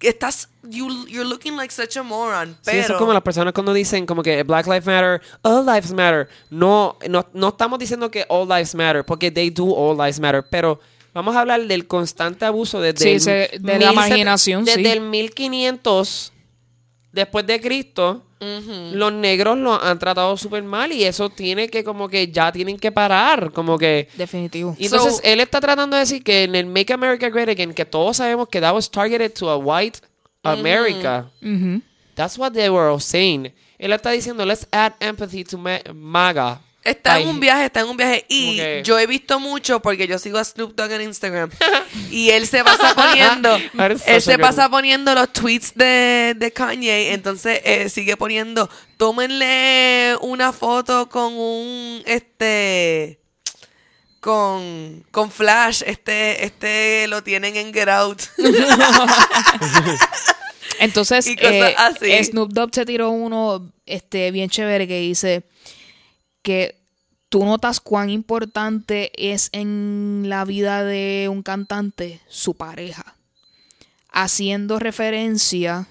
estás, you, you're looking like such a moron. Sí, Pero, eso es como las personas cuando dicen como que Black Lives Matter, All Lives Matter. No, no, no estamos diciendo que All Lives Matter, porque they do All Lives Matter, pero vamos a hablar del constante abuso desde Sí, el se- de la 1700 marginación, desde sí. el 1500 después de Cristo. Los negros lo han tratado súper mal y eso tiene que como que ya tienen que parar, como que Definitivo. y entonces So- él está tratando de decir que en el Make America Great Again, que todos sabemos que that was targeted to a white America. That's what they were all saying. Él está diciendo, let's add empathy to ma- MAGA. Está en un viaje, está en un viaje. Y yo he visto mucho porque yo sigo a Snoop Dogg en Instagram. y él se pasa poniendo. Él se pasa poniendo los tweets de, de Kanye. Entonces eh, sigue poniendo. Tómenle una foto con un. Este. Con, con Flash. Este, este lo tienen en Get Out. Entonces, eh. Snoop Dogg se tiró uno este, bien chévere que dice que tú notas cuán importante es en la vida de un cantante su pareja. Haciendo referencia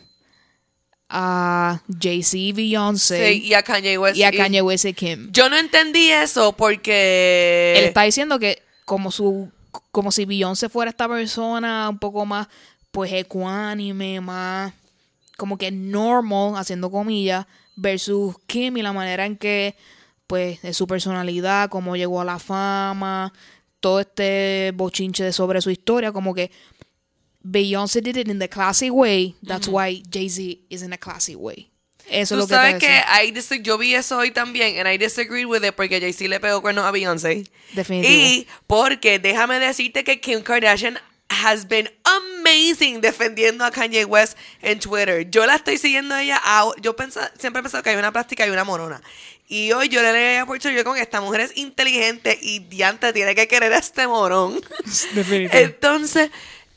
a Jay-Z y Beyoncé Sí, y a Kanye West. y a Kanye West y Kim. Yo no entendí eso porque. Él está diciendo que como su como si Beyoncé fuera esta persona un poco más pues ecuánime, más como que normal, haciendo comillas, versus Kim y la manera en que pues de su personalidad, cómo llegó a la fama, todo este bochinche de sobre su historia, como que Beyoncé did it in the classy way, that's why Jay-Z is in a classy way. Eso es Tú lo que sabes que decía. I yo vi eso hoy también, and I disagree with it porque Jay-Z le pegó cuernos a Beyoncé. Definitivo. Y porque déjame decirte que Kim Kardashian has been amazing defendiendo a Kanye West en Twitter. Yo la estoy siguiendo a ella. a- yo pensa- siempre he pensado que hay una plástica y una morona. Y hoy yo le leí por Twitter, yo con esta mujer es inteligente y diante tiene que querer a este morón. Entonces,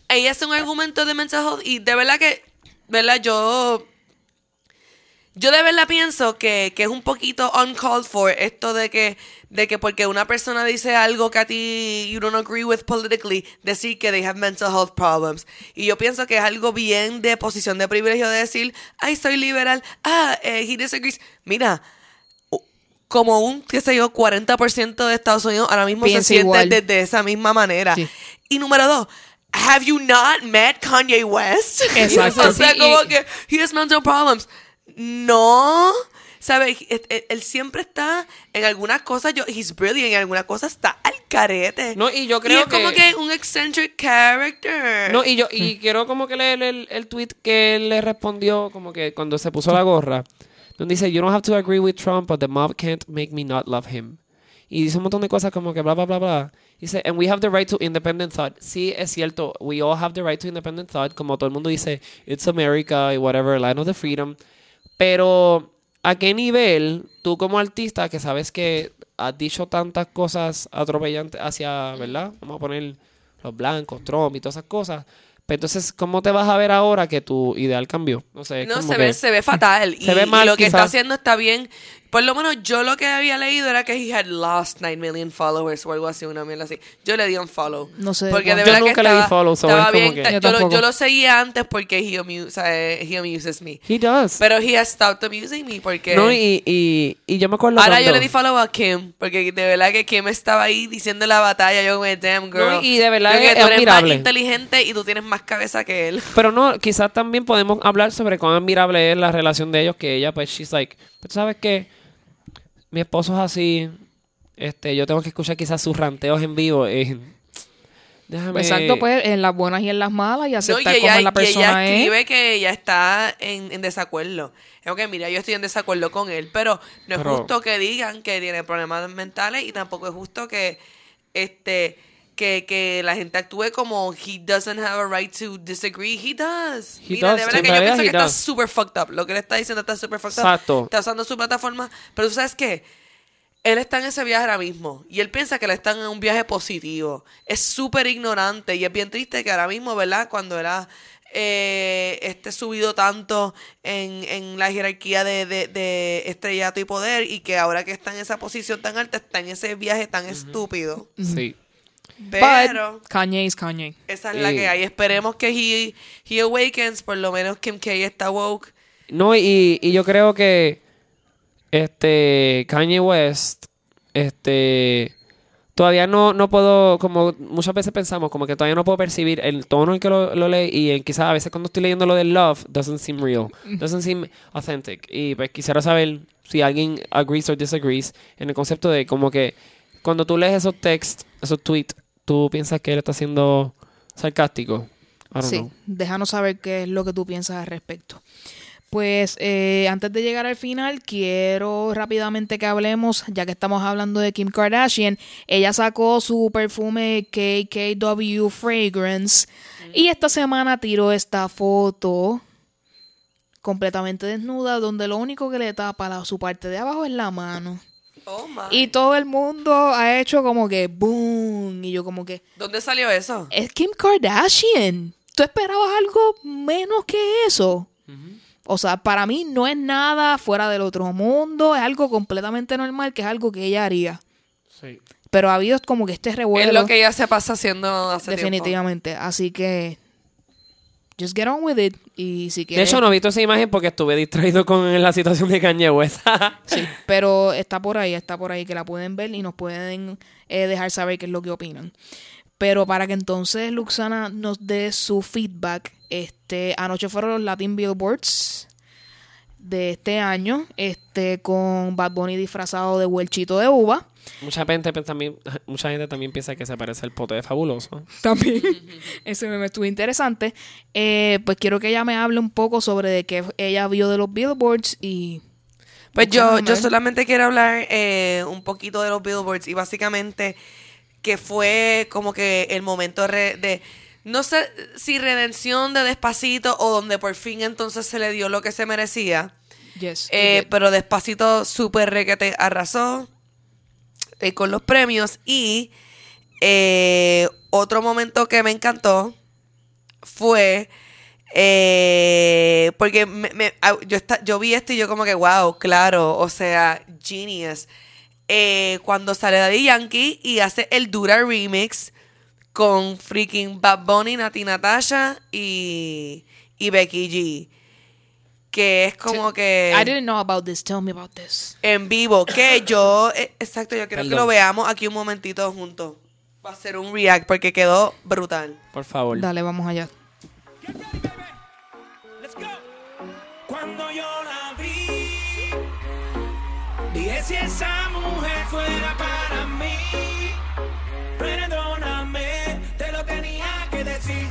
ella hace un argumento de mental health y de verdad que, ¿verdad? Yo yo de verdad pienso que, que es un poquito uncalled for esto de que, de que porque una persona dice algo que a ti you don't agree with politically, decir que they have mental health problems. Y yo pienso que es algo bien de posición de privilegio de decir, ay, soy liberal, ah, eh, he disagrees. Mira, como un, qué sé yo, 40% de Estados Unidos ahora mismo se siente desde esa misma manera. Sí. Y número dos, have you not met Kanye West? Exacto. o sea, Sí, como y- que he has mental problems. No. ¿Sabes? Él, él- él siempre está en algunas cosas, yo, he's brilliant, en algunas cosas está al carete. No, y yo y creo es como que- un eccentric character. No, y yo y quiero como que leer el, el tweet que él le respondió como que cuando se puso la gorra, donde dice, you don't have to agree with Trump, but the mob can't make me not love him. Y dice un montón de cosas como que bla, bla, bla, bla. Dice, and we have the right to independent thought. Sí, es cierto, we all have the right to independent thought, como todo el mundo dice, it's America y whatever, land of the freedom. Pero, ¿a qué nivel tú como artista que sabes que has dicho tantas cosas atropellantes hacia, ¿verdad? Vamos a poner los blancos, Trump y todas esas cosas. Pero entonces, ¿cómo te vas a ver ahora que tu ideal cambió? No sé, No, como se que- ve, se ve fatal. y, Se ve mal, y lo que está haciendo está bien. Por lo menos yo lo que había leído era que he had lost 9 million followers o algo así, una mierda así. Yo le di un follow. No sé Porque de verdad Yo que nunca le di follow, so estaba bien. que- Yo Yo, lo, yo lo seguía antes porque he, amu- o sea, he amuses me. He does. Pero he has stopped amusing me porque... no, y, y, y yo me acuerdo Ahora yo cuando- le di follow a Kim, porque de verdad que Kim estaba ahí diciendo la batalla. Yo como, damn girl. No, y de verdad que es tú eres admirable. más inteligente y tú tienes más cabeza que él. Pero no, quizás también podemos hablar sobre cuán admirable es la relación de ellos, que ella, pues, she's like, ¿tú sabes qué? Mi esposo es así, este, yo tengo que escuchar quizás sus ranteos en vivo. eh, déjame... Exacto, pues en las buenas y en las malas y No, aceptar y cómo ella, la y persona ella es. escribe que ella está en, en desacuerdo. Es que, mira, yo estoy en desacuerdo con él, pero no es Pero- justo que digan que tiene problemas mentales y tampoco es justo que este que, que la gente actúe como he doesn't have a right to disagree. He does. He Mira, does. de verdad En que yo pienso que está super fucked up. Lo que él está diciendo está super fucked Exacto. up. Está usando su plataforma. Pero tú sabes qué? Él está en ese viaje ahora mismo y él piensa que le están en un viaje positivo. Es súper ignorante y es bien triste que ahora mismo, ¿verdad? Cuando era eh, este subido tanto en, en la jerarquía de, de, de estrellato y poder y que ahora que está en esa posición tan alta, está en ese viaje tan estúpido. Sí. Pero But Kanye is Kanye. esa es la Eh. que hay. Esperemos que he, he awakens, por lo menos Kim K está woke. No, y, y yo creo que este Kanye West, este todavía no, no puedo, como muchas veces pensamos, como que todavía no puedo percibir el tono en que lo, lo lee y en quizás a veces cuando estoy leyendo lo del love, doesn't seem real, doesn't seem authentic. Y pues quisiera saber si alguien agrees or disagrees en el concepto de como que cuando tú lees esos texts, esos tweets, tú piensas que él está siendo sarcástico. Sí, know. déjanos saber qué es lo que tú piensas al respecto. Pues eh, antes de llegar al final, quiero rápidamente que hablemos, ya que estamos hablando de Kim Kardashian, ella sacó su perfume KKW Fragrance y esta semana tiró esta foto completamente desnuda, donde lo único que le tapa la- su parte de abajo es la mano. Oh. Y todo el mundo ha hecho como que boom, y yo como que, ¿Dónde salió eso? es Kim Kardashian. ¿Tú esperabas algo menos que eso? O sea, para mí no es nada fuera del otro mundo, es algo completamente normal, que es algo que ella haría. Sí. Pero ha habido como que este revuelo. Es lo que ella se pasa haciendo hace tiempo. definitivamente. Así que just get on with it. Y si De quieres, hecho, no he visto esa imagen porque estuve distraído con la situación de Kanye West. sí, pero está por ahí, está por ahí que la pueden ver y nos pueden eh, dejar saber qué es lo que opinan. Pero para que entonces Luxana nos dé su feedback, este, anoche fueron los Latin Billboards de este año, este, con Bad Bunny disfrazado de huelchito de uva. Mucha gente pues, también, mucha gente también piensa que se parece al pote de fabuloso. También. Ese me estuvo interesante. Eh, pues quiero que ella me hable un poco sobre de qué ella vio de los Billboards y Pues yo, Déjame yo ver. solamente quiero hablar eh, un poquito de los billboards y básicamente que fue como que el momento re- de, no sé si redención de Despacito o donde por fin entonces se le dio lo que se merecía, yes. Eh, pero Despacito súper requete arrasó eh, con los premios y eh, otro momento que me encantó fue eh, porque me- me- ah, yo, yo vi esto y yo como que wow, claro, o sea, genius. Eh, cuando sale Daddy Yankee y hace el Dura remix con freaking Bad Bunny, Nati Natasha y, y Becky G. que es como que I didn't know about this. Tell me about this. en vivo, que yo, eh, exacto, yo quiero que Perdón. lo veamos aquí un momentito juntos. Va a ser un react porque quedó brutal. Por favor. Dale, vamos allá. Let's go. Cuando yo la vi, dije si esa mujer fuera para mí. Perdóname, te lo tenía que decir.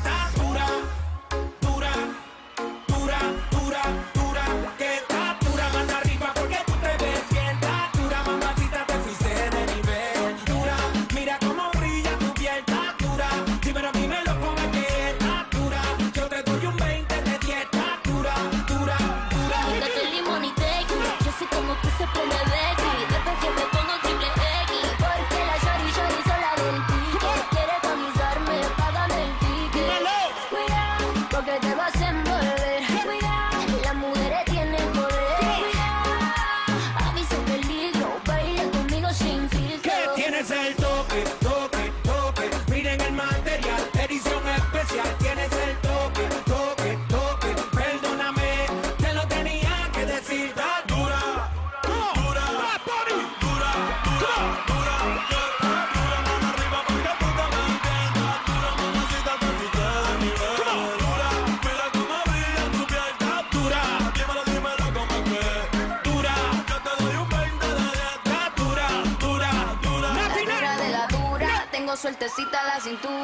Cintura,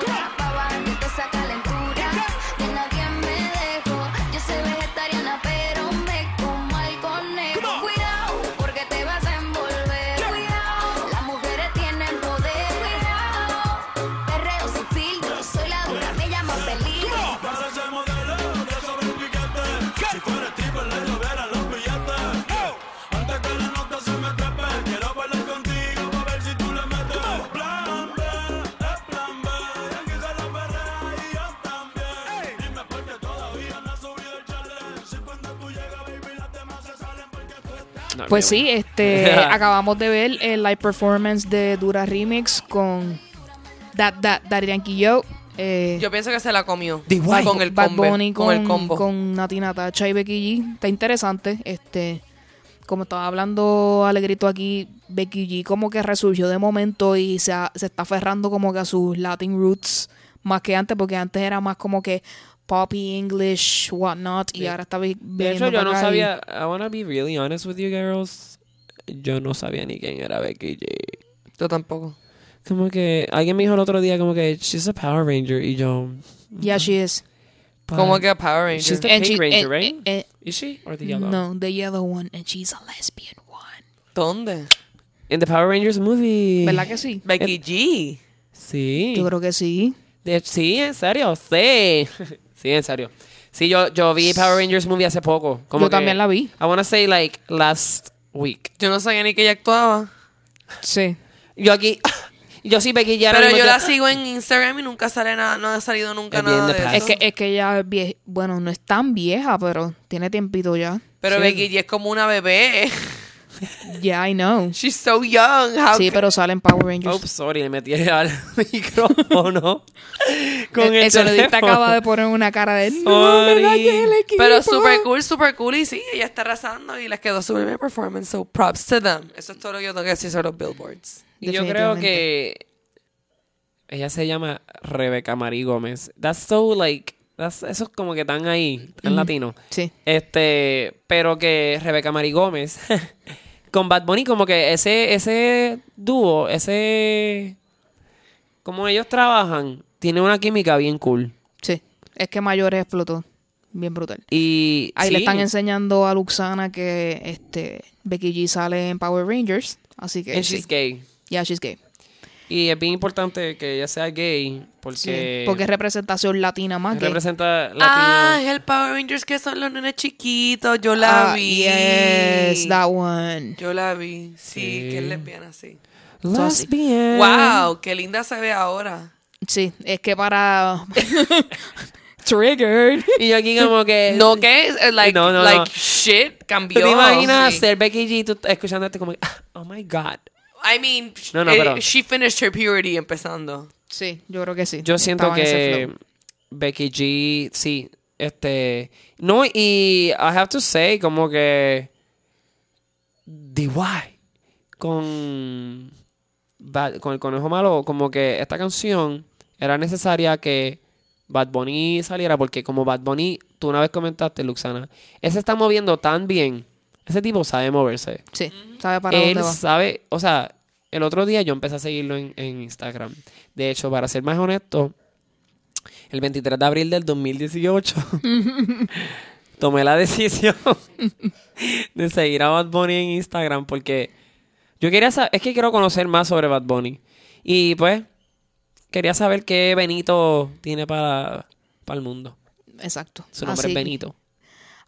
Pues sí, este, acabamos de ver el live performance de Dura Remix con That, That, Daddy Yankee Yo. eh, Yo pienso que se la comió. Bad- con el Bad combo. Bunny con, el combo. con Nati Natacha y Becky G. Está interesante. Este, como estaba hablando Alegrito aquí, Becky G como que resurgió de momento y se, ha- se está aferrando como que a sus Latin roots más que antes, porque antes era más como que poppy English, whatnot, y ahora está vi- De hecho, yo no sabía. I wanna be really honest with you girls. Yo no sabía ni quién era Becky J. Yo tampoco. Como que alguien me dijo el otro día, como que she's a Power Ranger. Y yo. Yeah, she is. but- Como que a Power Ranger. She's the And pink she- ranger, and- right? and- Is she? Or the yellow? No, the yellow one, and she's a lesbian one. ¿Dónde? In the Power Rangers movie. ¿Verdad que sí? Becky G. Sí. Yo creo que sí. De- sí, en serio, sí. sí, en serio. Sí, yo, yo vi Power Rangers movie hace poco. Como Yo que- también la vi. I wanna say like last week. Yo no sabía ni que ella actuaba. Sí. Yo aquí, yo sí Becky ya Pero yo la sigo en Instagram y nunca sale nada, no ha salido nunca Es nada de eso. Es que, es que ella es vie- bueno, no es tan vieja, pero tiene tiempito ya. Pero Sí. Becky G es como una bebé. Yeah, I know. She's so young. How Sí, pero salen Power Rangers. Oops, sorry, le metí al micrófono. con el, el sonidista teléfono. acaba de poner una cara de no, Sorry. ¿verdad que el equipo? Pero super cool, super cool. Y sí, ella está arrasando y les quedó súper bien performance. So props to them. Eso es todo lo que yo tengo que decir sobre los billboards. Y yo creo que ella se llama Rebeca Marí Gómez. That's so like, that's, eso es como que tan ahí, tan latino. Sí. Este, pero que Rebeca Marí Gómez con Bad Bunny como que ese ese dúo, ese como ellos trabajan, tiene una química bien cool. Sí. Es que Mayores explotó. Bien brutal. Y Ahí le están enseñando a Luxana que este Becky G sale en Power Rangers. Así que. and sí. she's gay. Yeah, she's gay. Y es bien importante que ella sea gay porque Sí, porque es representación latina más que. representa Ah, latino. es el Power Rangers que son los nenes chiquitos. Yo la Ah, vi. Yes, that one. Yo la vi. Sí, Sí. que es lesbiana, sí. Lesbian. Wow, qué linda se ve ahora. Sí, es que para. Triggered. Y yo aquí como que No, que es like, No, no, like no. shit, ¿Tú cambió. te imaginas Sí. ser Becky G tú escuchando esto como ah, oh my god. I mean, No, no, eh, pero- she finished her puberty empezando. Sí, yo creo que sí. Yo siento que. Becky G, sí, Este, no, y I have to say, como que DY con, Bad- con el conejo malo, como que esta canción era necesaria que Bad Bunny saliera, porque como Bad Bunny, tú una vez comentaste, Luxana, él se está moviendo tan bien. Ese tipo sabe moverse. Sí, sabe para Él dónde va. sabe, o sea, el otro día yo empecé a seguirlo en, en Instagram. De hecho, para ser más honesto, el 23 de abril del 2018 tomé la decisión de seguir a Bad Bunny en Instagram porque yo quería saber, es que quiero conocer más sobre Bad Bunny. Y pues, quería saber qué Benito tiene para, para el mundo. Exacto. Su nombre Así es Benito.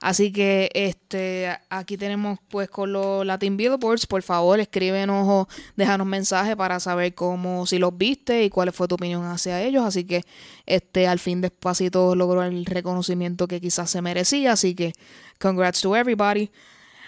Así que este aquí tenemos pues con los Latin Billboards, por favor escríbenos o déjanos mensajes para saber cómo si los viste y cuál fue tu opinión hacia ellos, así que este al fin despacito logró el reconocimiento que quizás se merecía, así que congrats to everybody.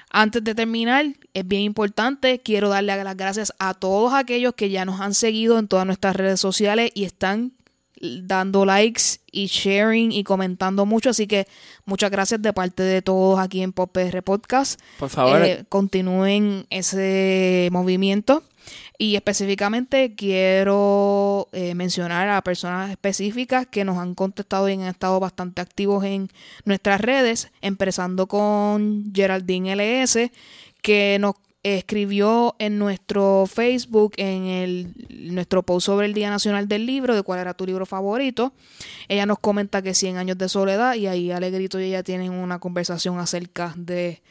Antes de terminar, es bien importante, quiero darle las gracias a todos aquellos que ya nos han seguido en todas nuestras redes sociales y están dando likes y sharing y comentando mucho, así que muchas gracias de parte de todos aquí en Pop PR Podcast. Por favor. Eh, continúen ese movimiento y específicamente quiero eh, mencionar a personas específicas que nos han contestado y han estado bastante activos en nuestras redes, empezando con Geraldine LS, que nos escribió en nuestro Facebook, en el, nuestro post sobre el Día Nacional del Libro, de cuál era tu libro favorito. Ella nos comenta que 100 años de soledad y ahí Alegrito y ella tienen una conversación acerca de,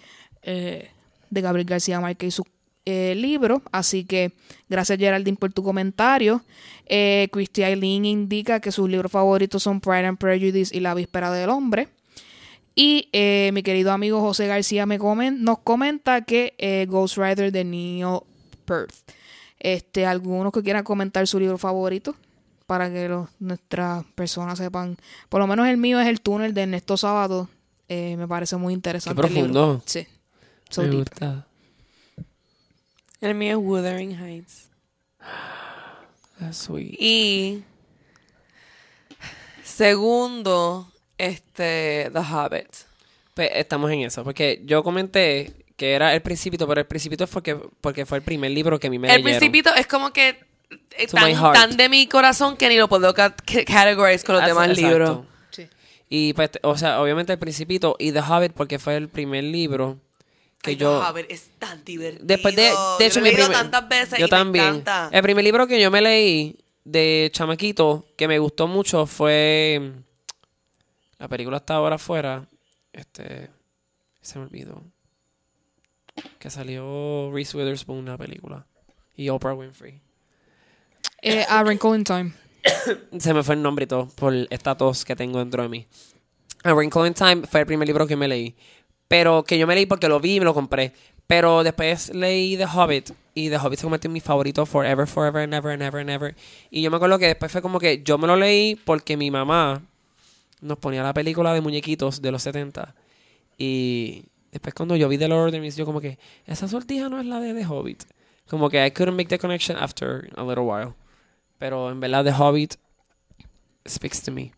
eh, de Gabriel García Márquez y su eh, libro. Así que gracias Geraldine por tu comentario. Eh, Christy Eileen indica que sus libros favoritos son Pride and Prejudice y La Víspera del Hombre. Y eh, mi querido amigo José García me comen- nos comenta que eh, Ghost Rider de Neil Perth. Este, algunos que quieran comentar su libro favorito para que los- nuestras personas sepan. Por lo menos el mío es El túnel de Ernesto Sábado. Eh, me parece muy interesante. Qué el libro. profundo. Sí. So Me deep. gusta. El mío es Wuthering Heights. That's sweet. Y segundo, este, The Hobbit. Pues estamos en eso, porque yo comenté que era el Principito, pero el Principito es porque, porque fue el primer libro que a mí me El leyeron. Principito es como que eh, To my tan, heart. tan de mi corazón que ni lo puedo ca- ca- categorize con los demás exacto. libros. Sí. Y pues, o sea, obviamente el Principito y The Hobbit porque fue el primer libro que Ay, yo... The Hobbit es tan divertido. Después de, de Yo lo he mi leído primer- tantas veces yo y también. me encanta. El primer libro que yo me leí de chamaquito que me gustó mucho fue la película está ahora afuera. Este se me olvidó. Que salió Reese Witherspoon la película y Oprah Winfrey. Eh, a Wrinkle in Time. Se me fue el nombre y todo por esta tos que tengo dentro de mí. A Wrinkle in Time fue el primer libro que me leí. Pero que yo me leí porque lo vi y me lo compré. Pero después leí The Hobbit. Y The Hobbit se convirtió en mi favorito forever, forever, and ever, and ever, and ever. Y yo me acuerdo que después fue como que yo me lo leí porque mi mamá nos ponía la película de muñequitos de los 70. Y después cuando yo vi The Lord of the Rings, yo como que, esa sortija no es la de The Hobbit. Como que I couldn't make the connection after a little while. Pero en verdad The Hobbit speaks to me.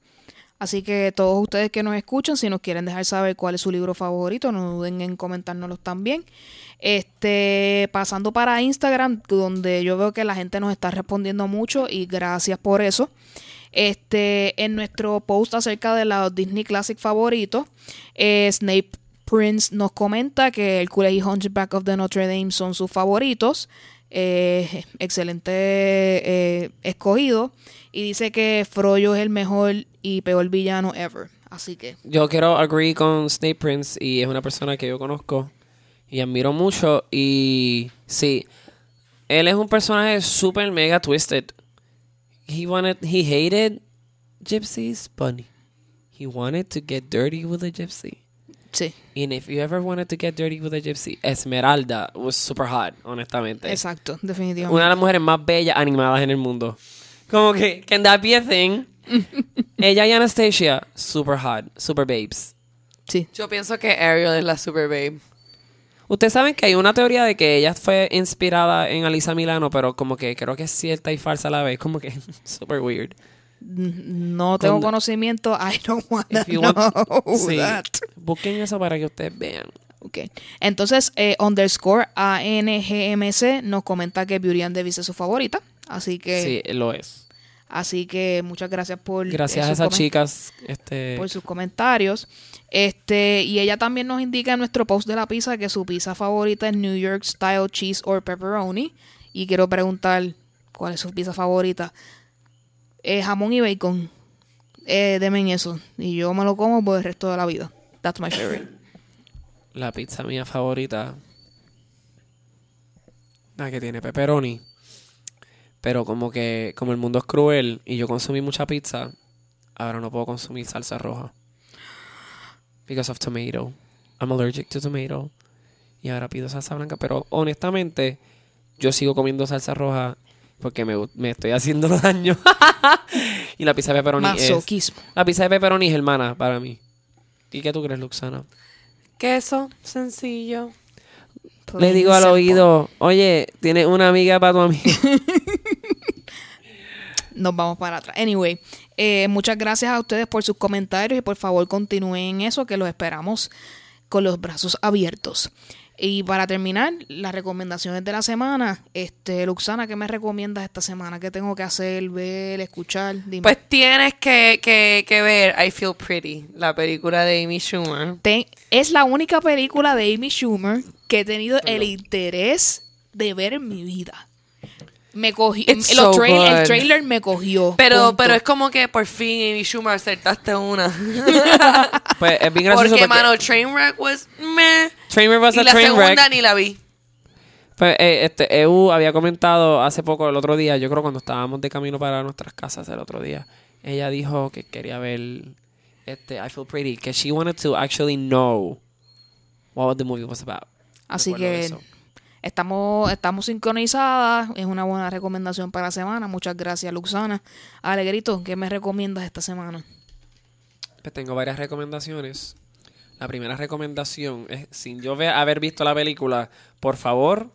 Así que todos ustedes que nos escuchan, si nos quieren dejar saber cuál es su libro favorito, no duden en comentárnoslos también. Este, pasando para Instagram, donde yo veo que la gente nos está respondiendo mucho y gracias por eso. Este, en nuestro post acerca de los Disney Classic favoritos, eh, Snape Prince nos comenta que Hércules y Hunchback of the Notre Dame son sus favoritos. Eh, excelente eh, escogido. Y dice que Froyo es el mejor y peor villano ever. Así que, Yo quiero agree con Snape Prince y es una persona que yo conozco y admiro mucho y sí, él es un personaje super mega twisted. He wanted, he hated gypsies, but he wanted to get dirty with a gypsy. sí, And if you ever wanted to get dirty with a gypsy, Esmeralda was super hot, honestamente. exacto, definitivamente. Una de las mujeres más bellas animadas en el mundo. Como que, can that be a thing? Ella y Anastasia, super hot, super babes. Sí, Yo pienso que Ariel es la super babe. Ustedes saben que hay una teoría de que ella fue inspirada en Alisa Milano, pero como que creo que es cierta y falsa a la vez. Como que super weird. No tengo Con- conocimiento. I don't wanna know want- sí. that. Busquen eso para que ustedes vean. Ok. Entonces, eh, underscore ANGMC nos comenta que Beauty and the Beast es su favorita. Así que, Sí, lo es. Así que muchas gracias por Gracias eh, a sus esas chicas. Este, por sus comentarios. Este, y ella también nos indica en nuestro post de la pizza que su pizza favorita es New York Style Cheese or Pepperoni. Y quiero preguntar cuál es su pizza favorita. Eh, jamón y bacon. Eh, denme eso. Y yo me lo como por el resto de la vida. That's my favorite. la pizza mía favorita. La que tiene pepperoni. Pero como que, como el mundo es cruel y yo consumí mucha pizza, ahora no puedo consumir salsa roja. Because of tomato. I'm allergic to tomato. Y ahora pido salsa blanca. Pero honestamente, yo sigo comiendo salsa roja porque me, me estoy haciendo daño. y la pizza de pepperoni es... Masoquismo. La pizza de pepperoni es hermana para mí. ¿Y qué tú crees, Luxana? Queso, sencillo. Le digo al oído, oye, tienes una amiga para tu amiga. Nos vamos para atrás. Anyway, eh, muchas gracias a ustedes por sus comentarios y por favor continúen eso, que los esperamos con los brazos abiertos. Y para terminar, las recomendaciones de la semana. Este, Luxana, ¿qué me recomiendas esta semana? ¿Qué tengo que hacer, ver, escuchar? Dime. Pues tienes que, que, que ver I Feel Pretty, la película de Amy Schumer. Es la única película de Amy Schumer que he tenido el interés de ver en mi vida. Me cogió, It's los so trail- el trailer me cogió. Pero, punto. pero es como que por fin Amy Schumer acertaste una. Pues es bien gracioso porque, porque, mano, Trainwreck was meh. Trainwreck was Y a la segunda Trainwreck. ni la vi. Pues, eh, este, EU había comentado hace poco, el otro día, yo creo cuando estábamos de camino para nuestras casas el otro día, ella dijo que quería ver este, I Feel Pretty, que she wanted to actually know what the movie was about. Así Recuerdo que eso. Estamos, estamos sincronizadas. Es una buena recomendación para la semana. Muchas gracias, Luxana. Alegrito, ¿qué me recomiendas esta semana? Pues tengo varias recomendaciones. La primera recomendación es, sin yo haber visto la película, por favor,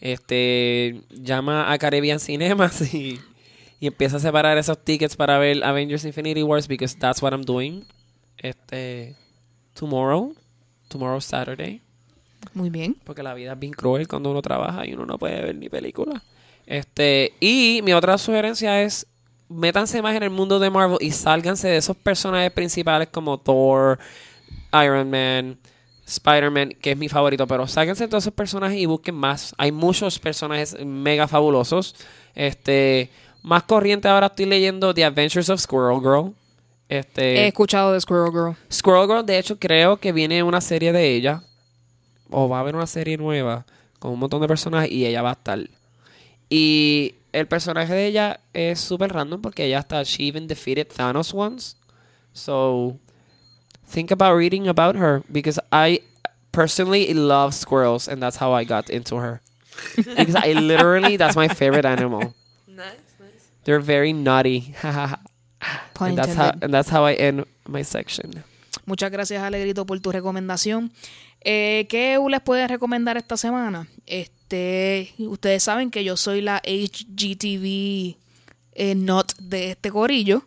este, llama a Caribbean Cinemas y, y empieza a separar esos tickets para ver Avengers Infinity Wars because that's what I'm doing. Este, tomorrow, tomorrow Saturday, Muy bien. porque la vida es bien cruel cuando uno trabaja y uno no puede ver ni película. Este, y mi otra sugerencia es métanse más en el mundo de Marvel y sálganse de esos personajes principales como Thor, Iron Man, Spider-Man, que es mi favorito, pero sáquense de todos esos personajes y busquen más. Hay muchos personajes mega fabulosos. Este, más corriente ahora estoy leyendo The Adventures of Squirrel Girl. Este, He escuchado de Squirrel Girl. Squirrel Girl, de hecho, creo que viene una serie de ella. O va a haber una serie nueva con un montón de personajes y ella va a estar. Y el personaje de ella es súper random porque ella está. She even defeated Thanos once. So, think about reading about her because I personally love squirrels and that's how I got into her. because I literally, that's my favorite animal. Nice, nice. They're very naughty. And, that's how, and that's how I end my section. Muchas gracias, Alegrito, por tu recomendación. Eh, ¿Qué les puede recomendar esta semana? Este, ustedes saben que yo soy la HGTV eh, not de este corillo.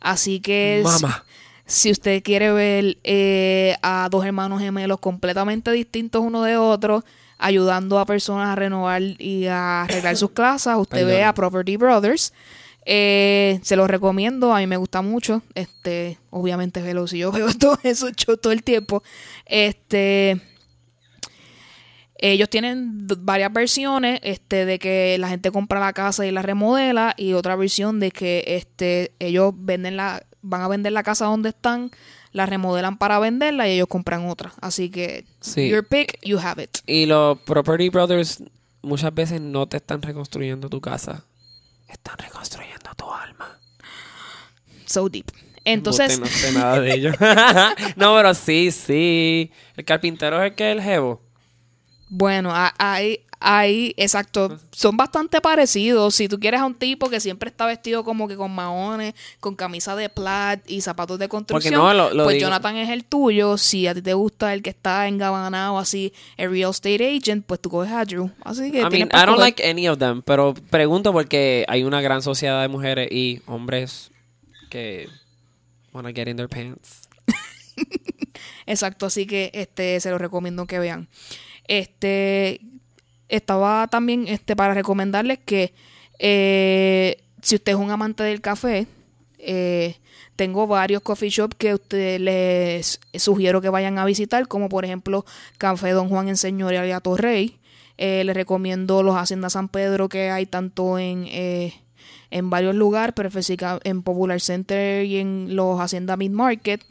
Así que si- Mama. si usted quiere ver eh, a dos hermanos gemelos completamente distintos uno de otro, ayudando a personas a renovar y a arreglar sus casas, usted ve a Property Brothers. Eh, se los recomiendo, a mí me gusta mucho. Este, obviamente, velo si yo veo todo eso yo todo el tiempo. Este, ellos tienen varias versiones, este, de que la gente compra la casa y la remodela, y otra versión de que este, ellos venden la, van a vender la casa donde están, la remodelan para venderla y ellos compran otra. Así que Sí. your pick, you have it. Y los Property Brothers muchas veces no te están reconstruyendo tu casa. Están reconstruyendo tu alma. So deep. Entonces, no sé nada de ello. no, pero sí, sí. El carpintero es el que es el jevo. Bueno, hay, hay, exacto, son bastante parecidos. Si tú quieres a un tipo que siempre está vestido como que con maones, con camisa de plaid y zapatos de construcción, no, lo- lo pues digo- Jonathan es el tuyo. Si a ti te gusta el que está engabanado así, el real estate agent, pues tú coges a Drew. Así que I mean, I don't like any of them, pero pregunto porque hay una gran sociedad de mujeres y hombres que wanna get in their pants. Exacto, así que este se lo recomiendo que vean. Este estaba también este para recomendarles que eh, si usted es un amante del café, eh, tengo varios coffee shops que ustedes les sugiero que vayan a visitar, como por ejemplo Café Don Juan en Señorial y a Torrey. Eh, les recomiendo los Hacienda San Pedro que hay tanto en, eh, en varios lugares, pero en Popular Center y en los Hacienda Mid Market.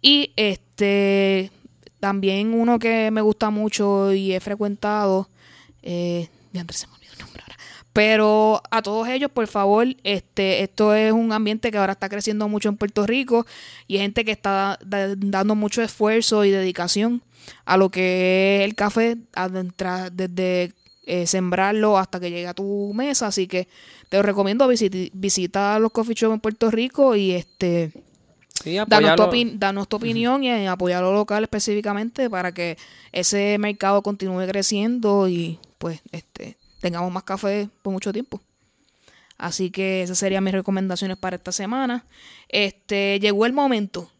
Y este también uno que me gusta mucho y he frecuentado, eh, diantre, se me olvidó el nombre ahora. Pero a todos ellos, por favor, este, esto es un ambiente que ahora está creciendo mucho en Puerto Rico y hay gente que está da- dando mucho esfuerzo y dedicación a lo que es el café, adentra- desde eh, sembrarlo hasta que llegue a tu mesa. Así que te lo recomiendo visiti- visita los coffee shops en Puerto Rico y este Sí, danos tu, apoyarlo. opin- danos tu opinión y eh, apoyar lo local específicamente para que ese mercado continúe creciendo y pues este tengamos más café por mucho tiempo. Así que esas serían mis recomendaciones para esta semana. Este llegó el momento.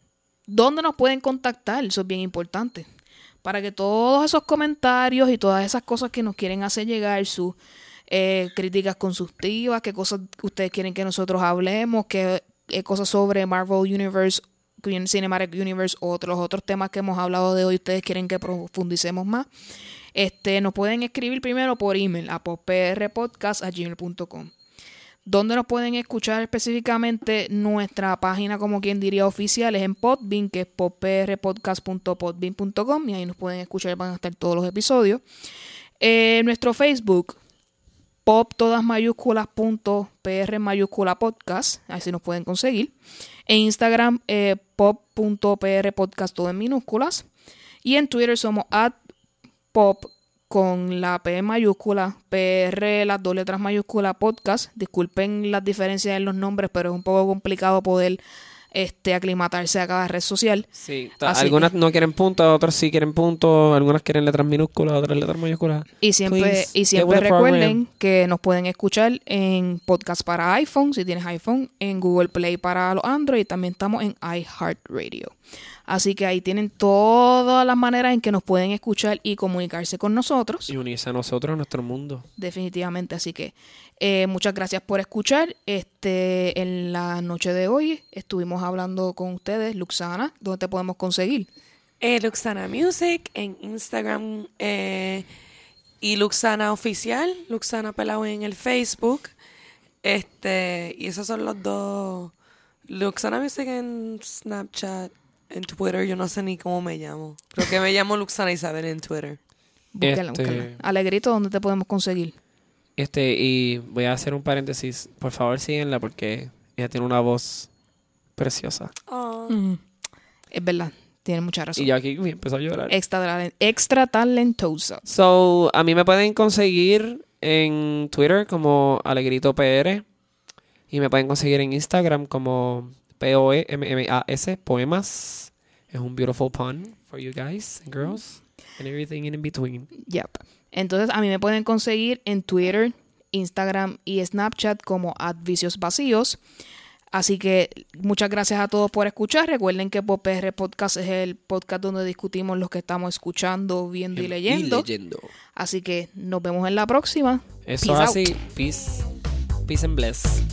¿Dónde nos pueden contactar? Eso es bien importante. Para que todos esos comentarios y todas esas cosas que nos quieren hacer llegar, sus eh, críticas constructivas, qué cosas ustedes quieren que nosotros hablemos, qué, cosas sobre Marvel Universe, Cinematic Universe o otros, otros temas que hemos hablado de hoy, ustedes quieren que profundicemos más. Este, nos pueden escribir primero por email a poprpodcast.gmail.com donde nos pueden escuchar específicamente nuestra página, como quien diría oficial, es en Podbean, que es poprpodcast.podbean.com y ahí nos pueden escuchar, van a estar todos los episodios. Eh, nuestro Facebook, pop todas mayúsculas punto mayúscula podcast, así nos pueden conseguir. En Instagram, eh, pop.pr podcast todo en minúsculas. Y en Twitter somos at pop con la P mayúscula, PR, las dos letras mayúsculas, podcast. Disculpen las diferencias en los nombres, pero es un poco complicado poder este, aclimatarse a cada red social. Sí, Así algunas que- no quieren puntos, otras sí quieren puntos, algunas quieren letras minúsculas, otras letras mayúsculas. Y siempre, Please, y siempre recuerden que nos pueden escuchar en podcast para iPhone, si tienes iPhone, en Google Play para los Android, y también estamos en iHeartRadio. Así que ahí tienen todas las maneras en que nos pueden escuchar y comunicarse con nosotros. Y unirse a nosotros, a nuestro mundo. definitivamente. Así que eh, muchas gracias por escuchar. Este, en la noche de hoy estuvimos hablando con ustedes, Luxana, ¿dónde te podemos conseguir? Eh, Luxana Music en Instagram eh, y Luxana Oficial, Luxana Pelao en el Facebook. Este, y esos son los dos. Luxana Music en Snapchat, en Twitter, yo no sé ni cómo me llamo. Creo que me llamo Luxana Isabel en Twitter. Búscala, Este- búscala. Alegrito, ¿dónde te podemos conseguir? Este, y voy a hacer un paréntesis. Por favor, síguenla porque ella tiene una voz preciosa. Ujú. Es verdad, tiene mucha razón. Y yo aquí empezó a llorar. Extra, extra talentosa. So, a mí me pueden conseguir en Twitter como Alegrito PR. Y me pueden conseguir en Instagram como P-O-E-M-M-A-S, Poemas. Es un beautiful pun for you guys and girls. And everything in between. Yep. Entonces, a mí me pueden conseguir en Twitter, Instagram y Snapchat como Advicios Vacíos. Así que muchas gracias a todos por escuchar. Recuerden que PopR Podcast es el podcast donde discutimos lo que estamos escuchando, viendo y leyendo. leyendo. Así que nos vemos en la próxima. Eso Peace out. así. Peace. Peace and bless.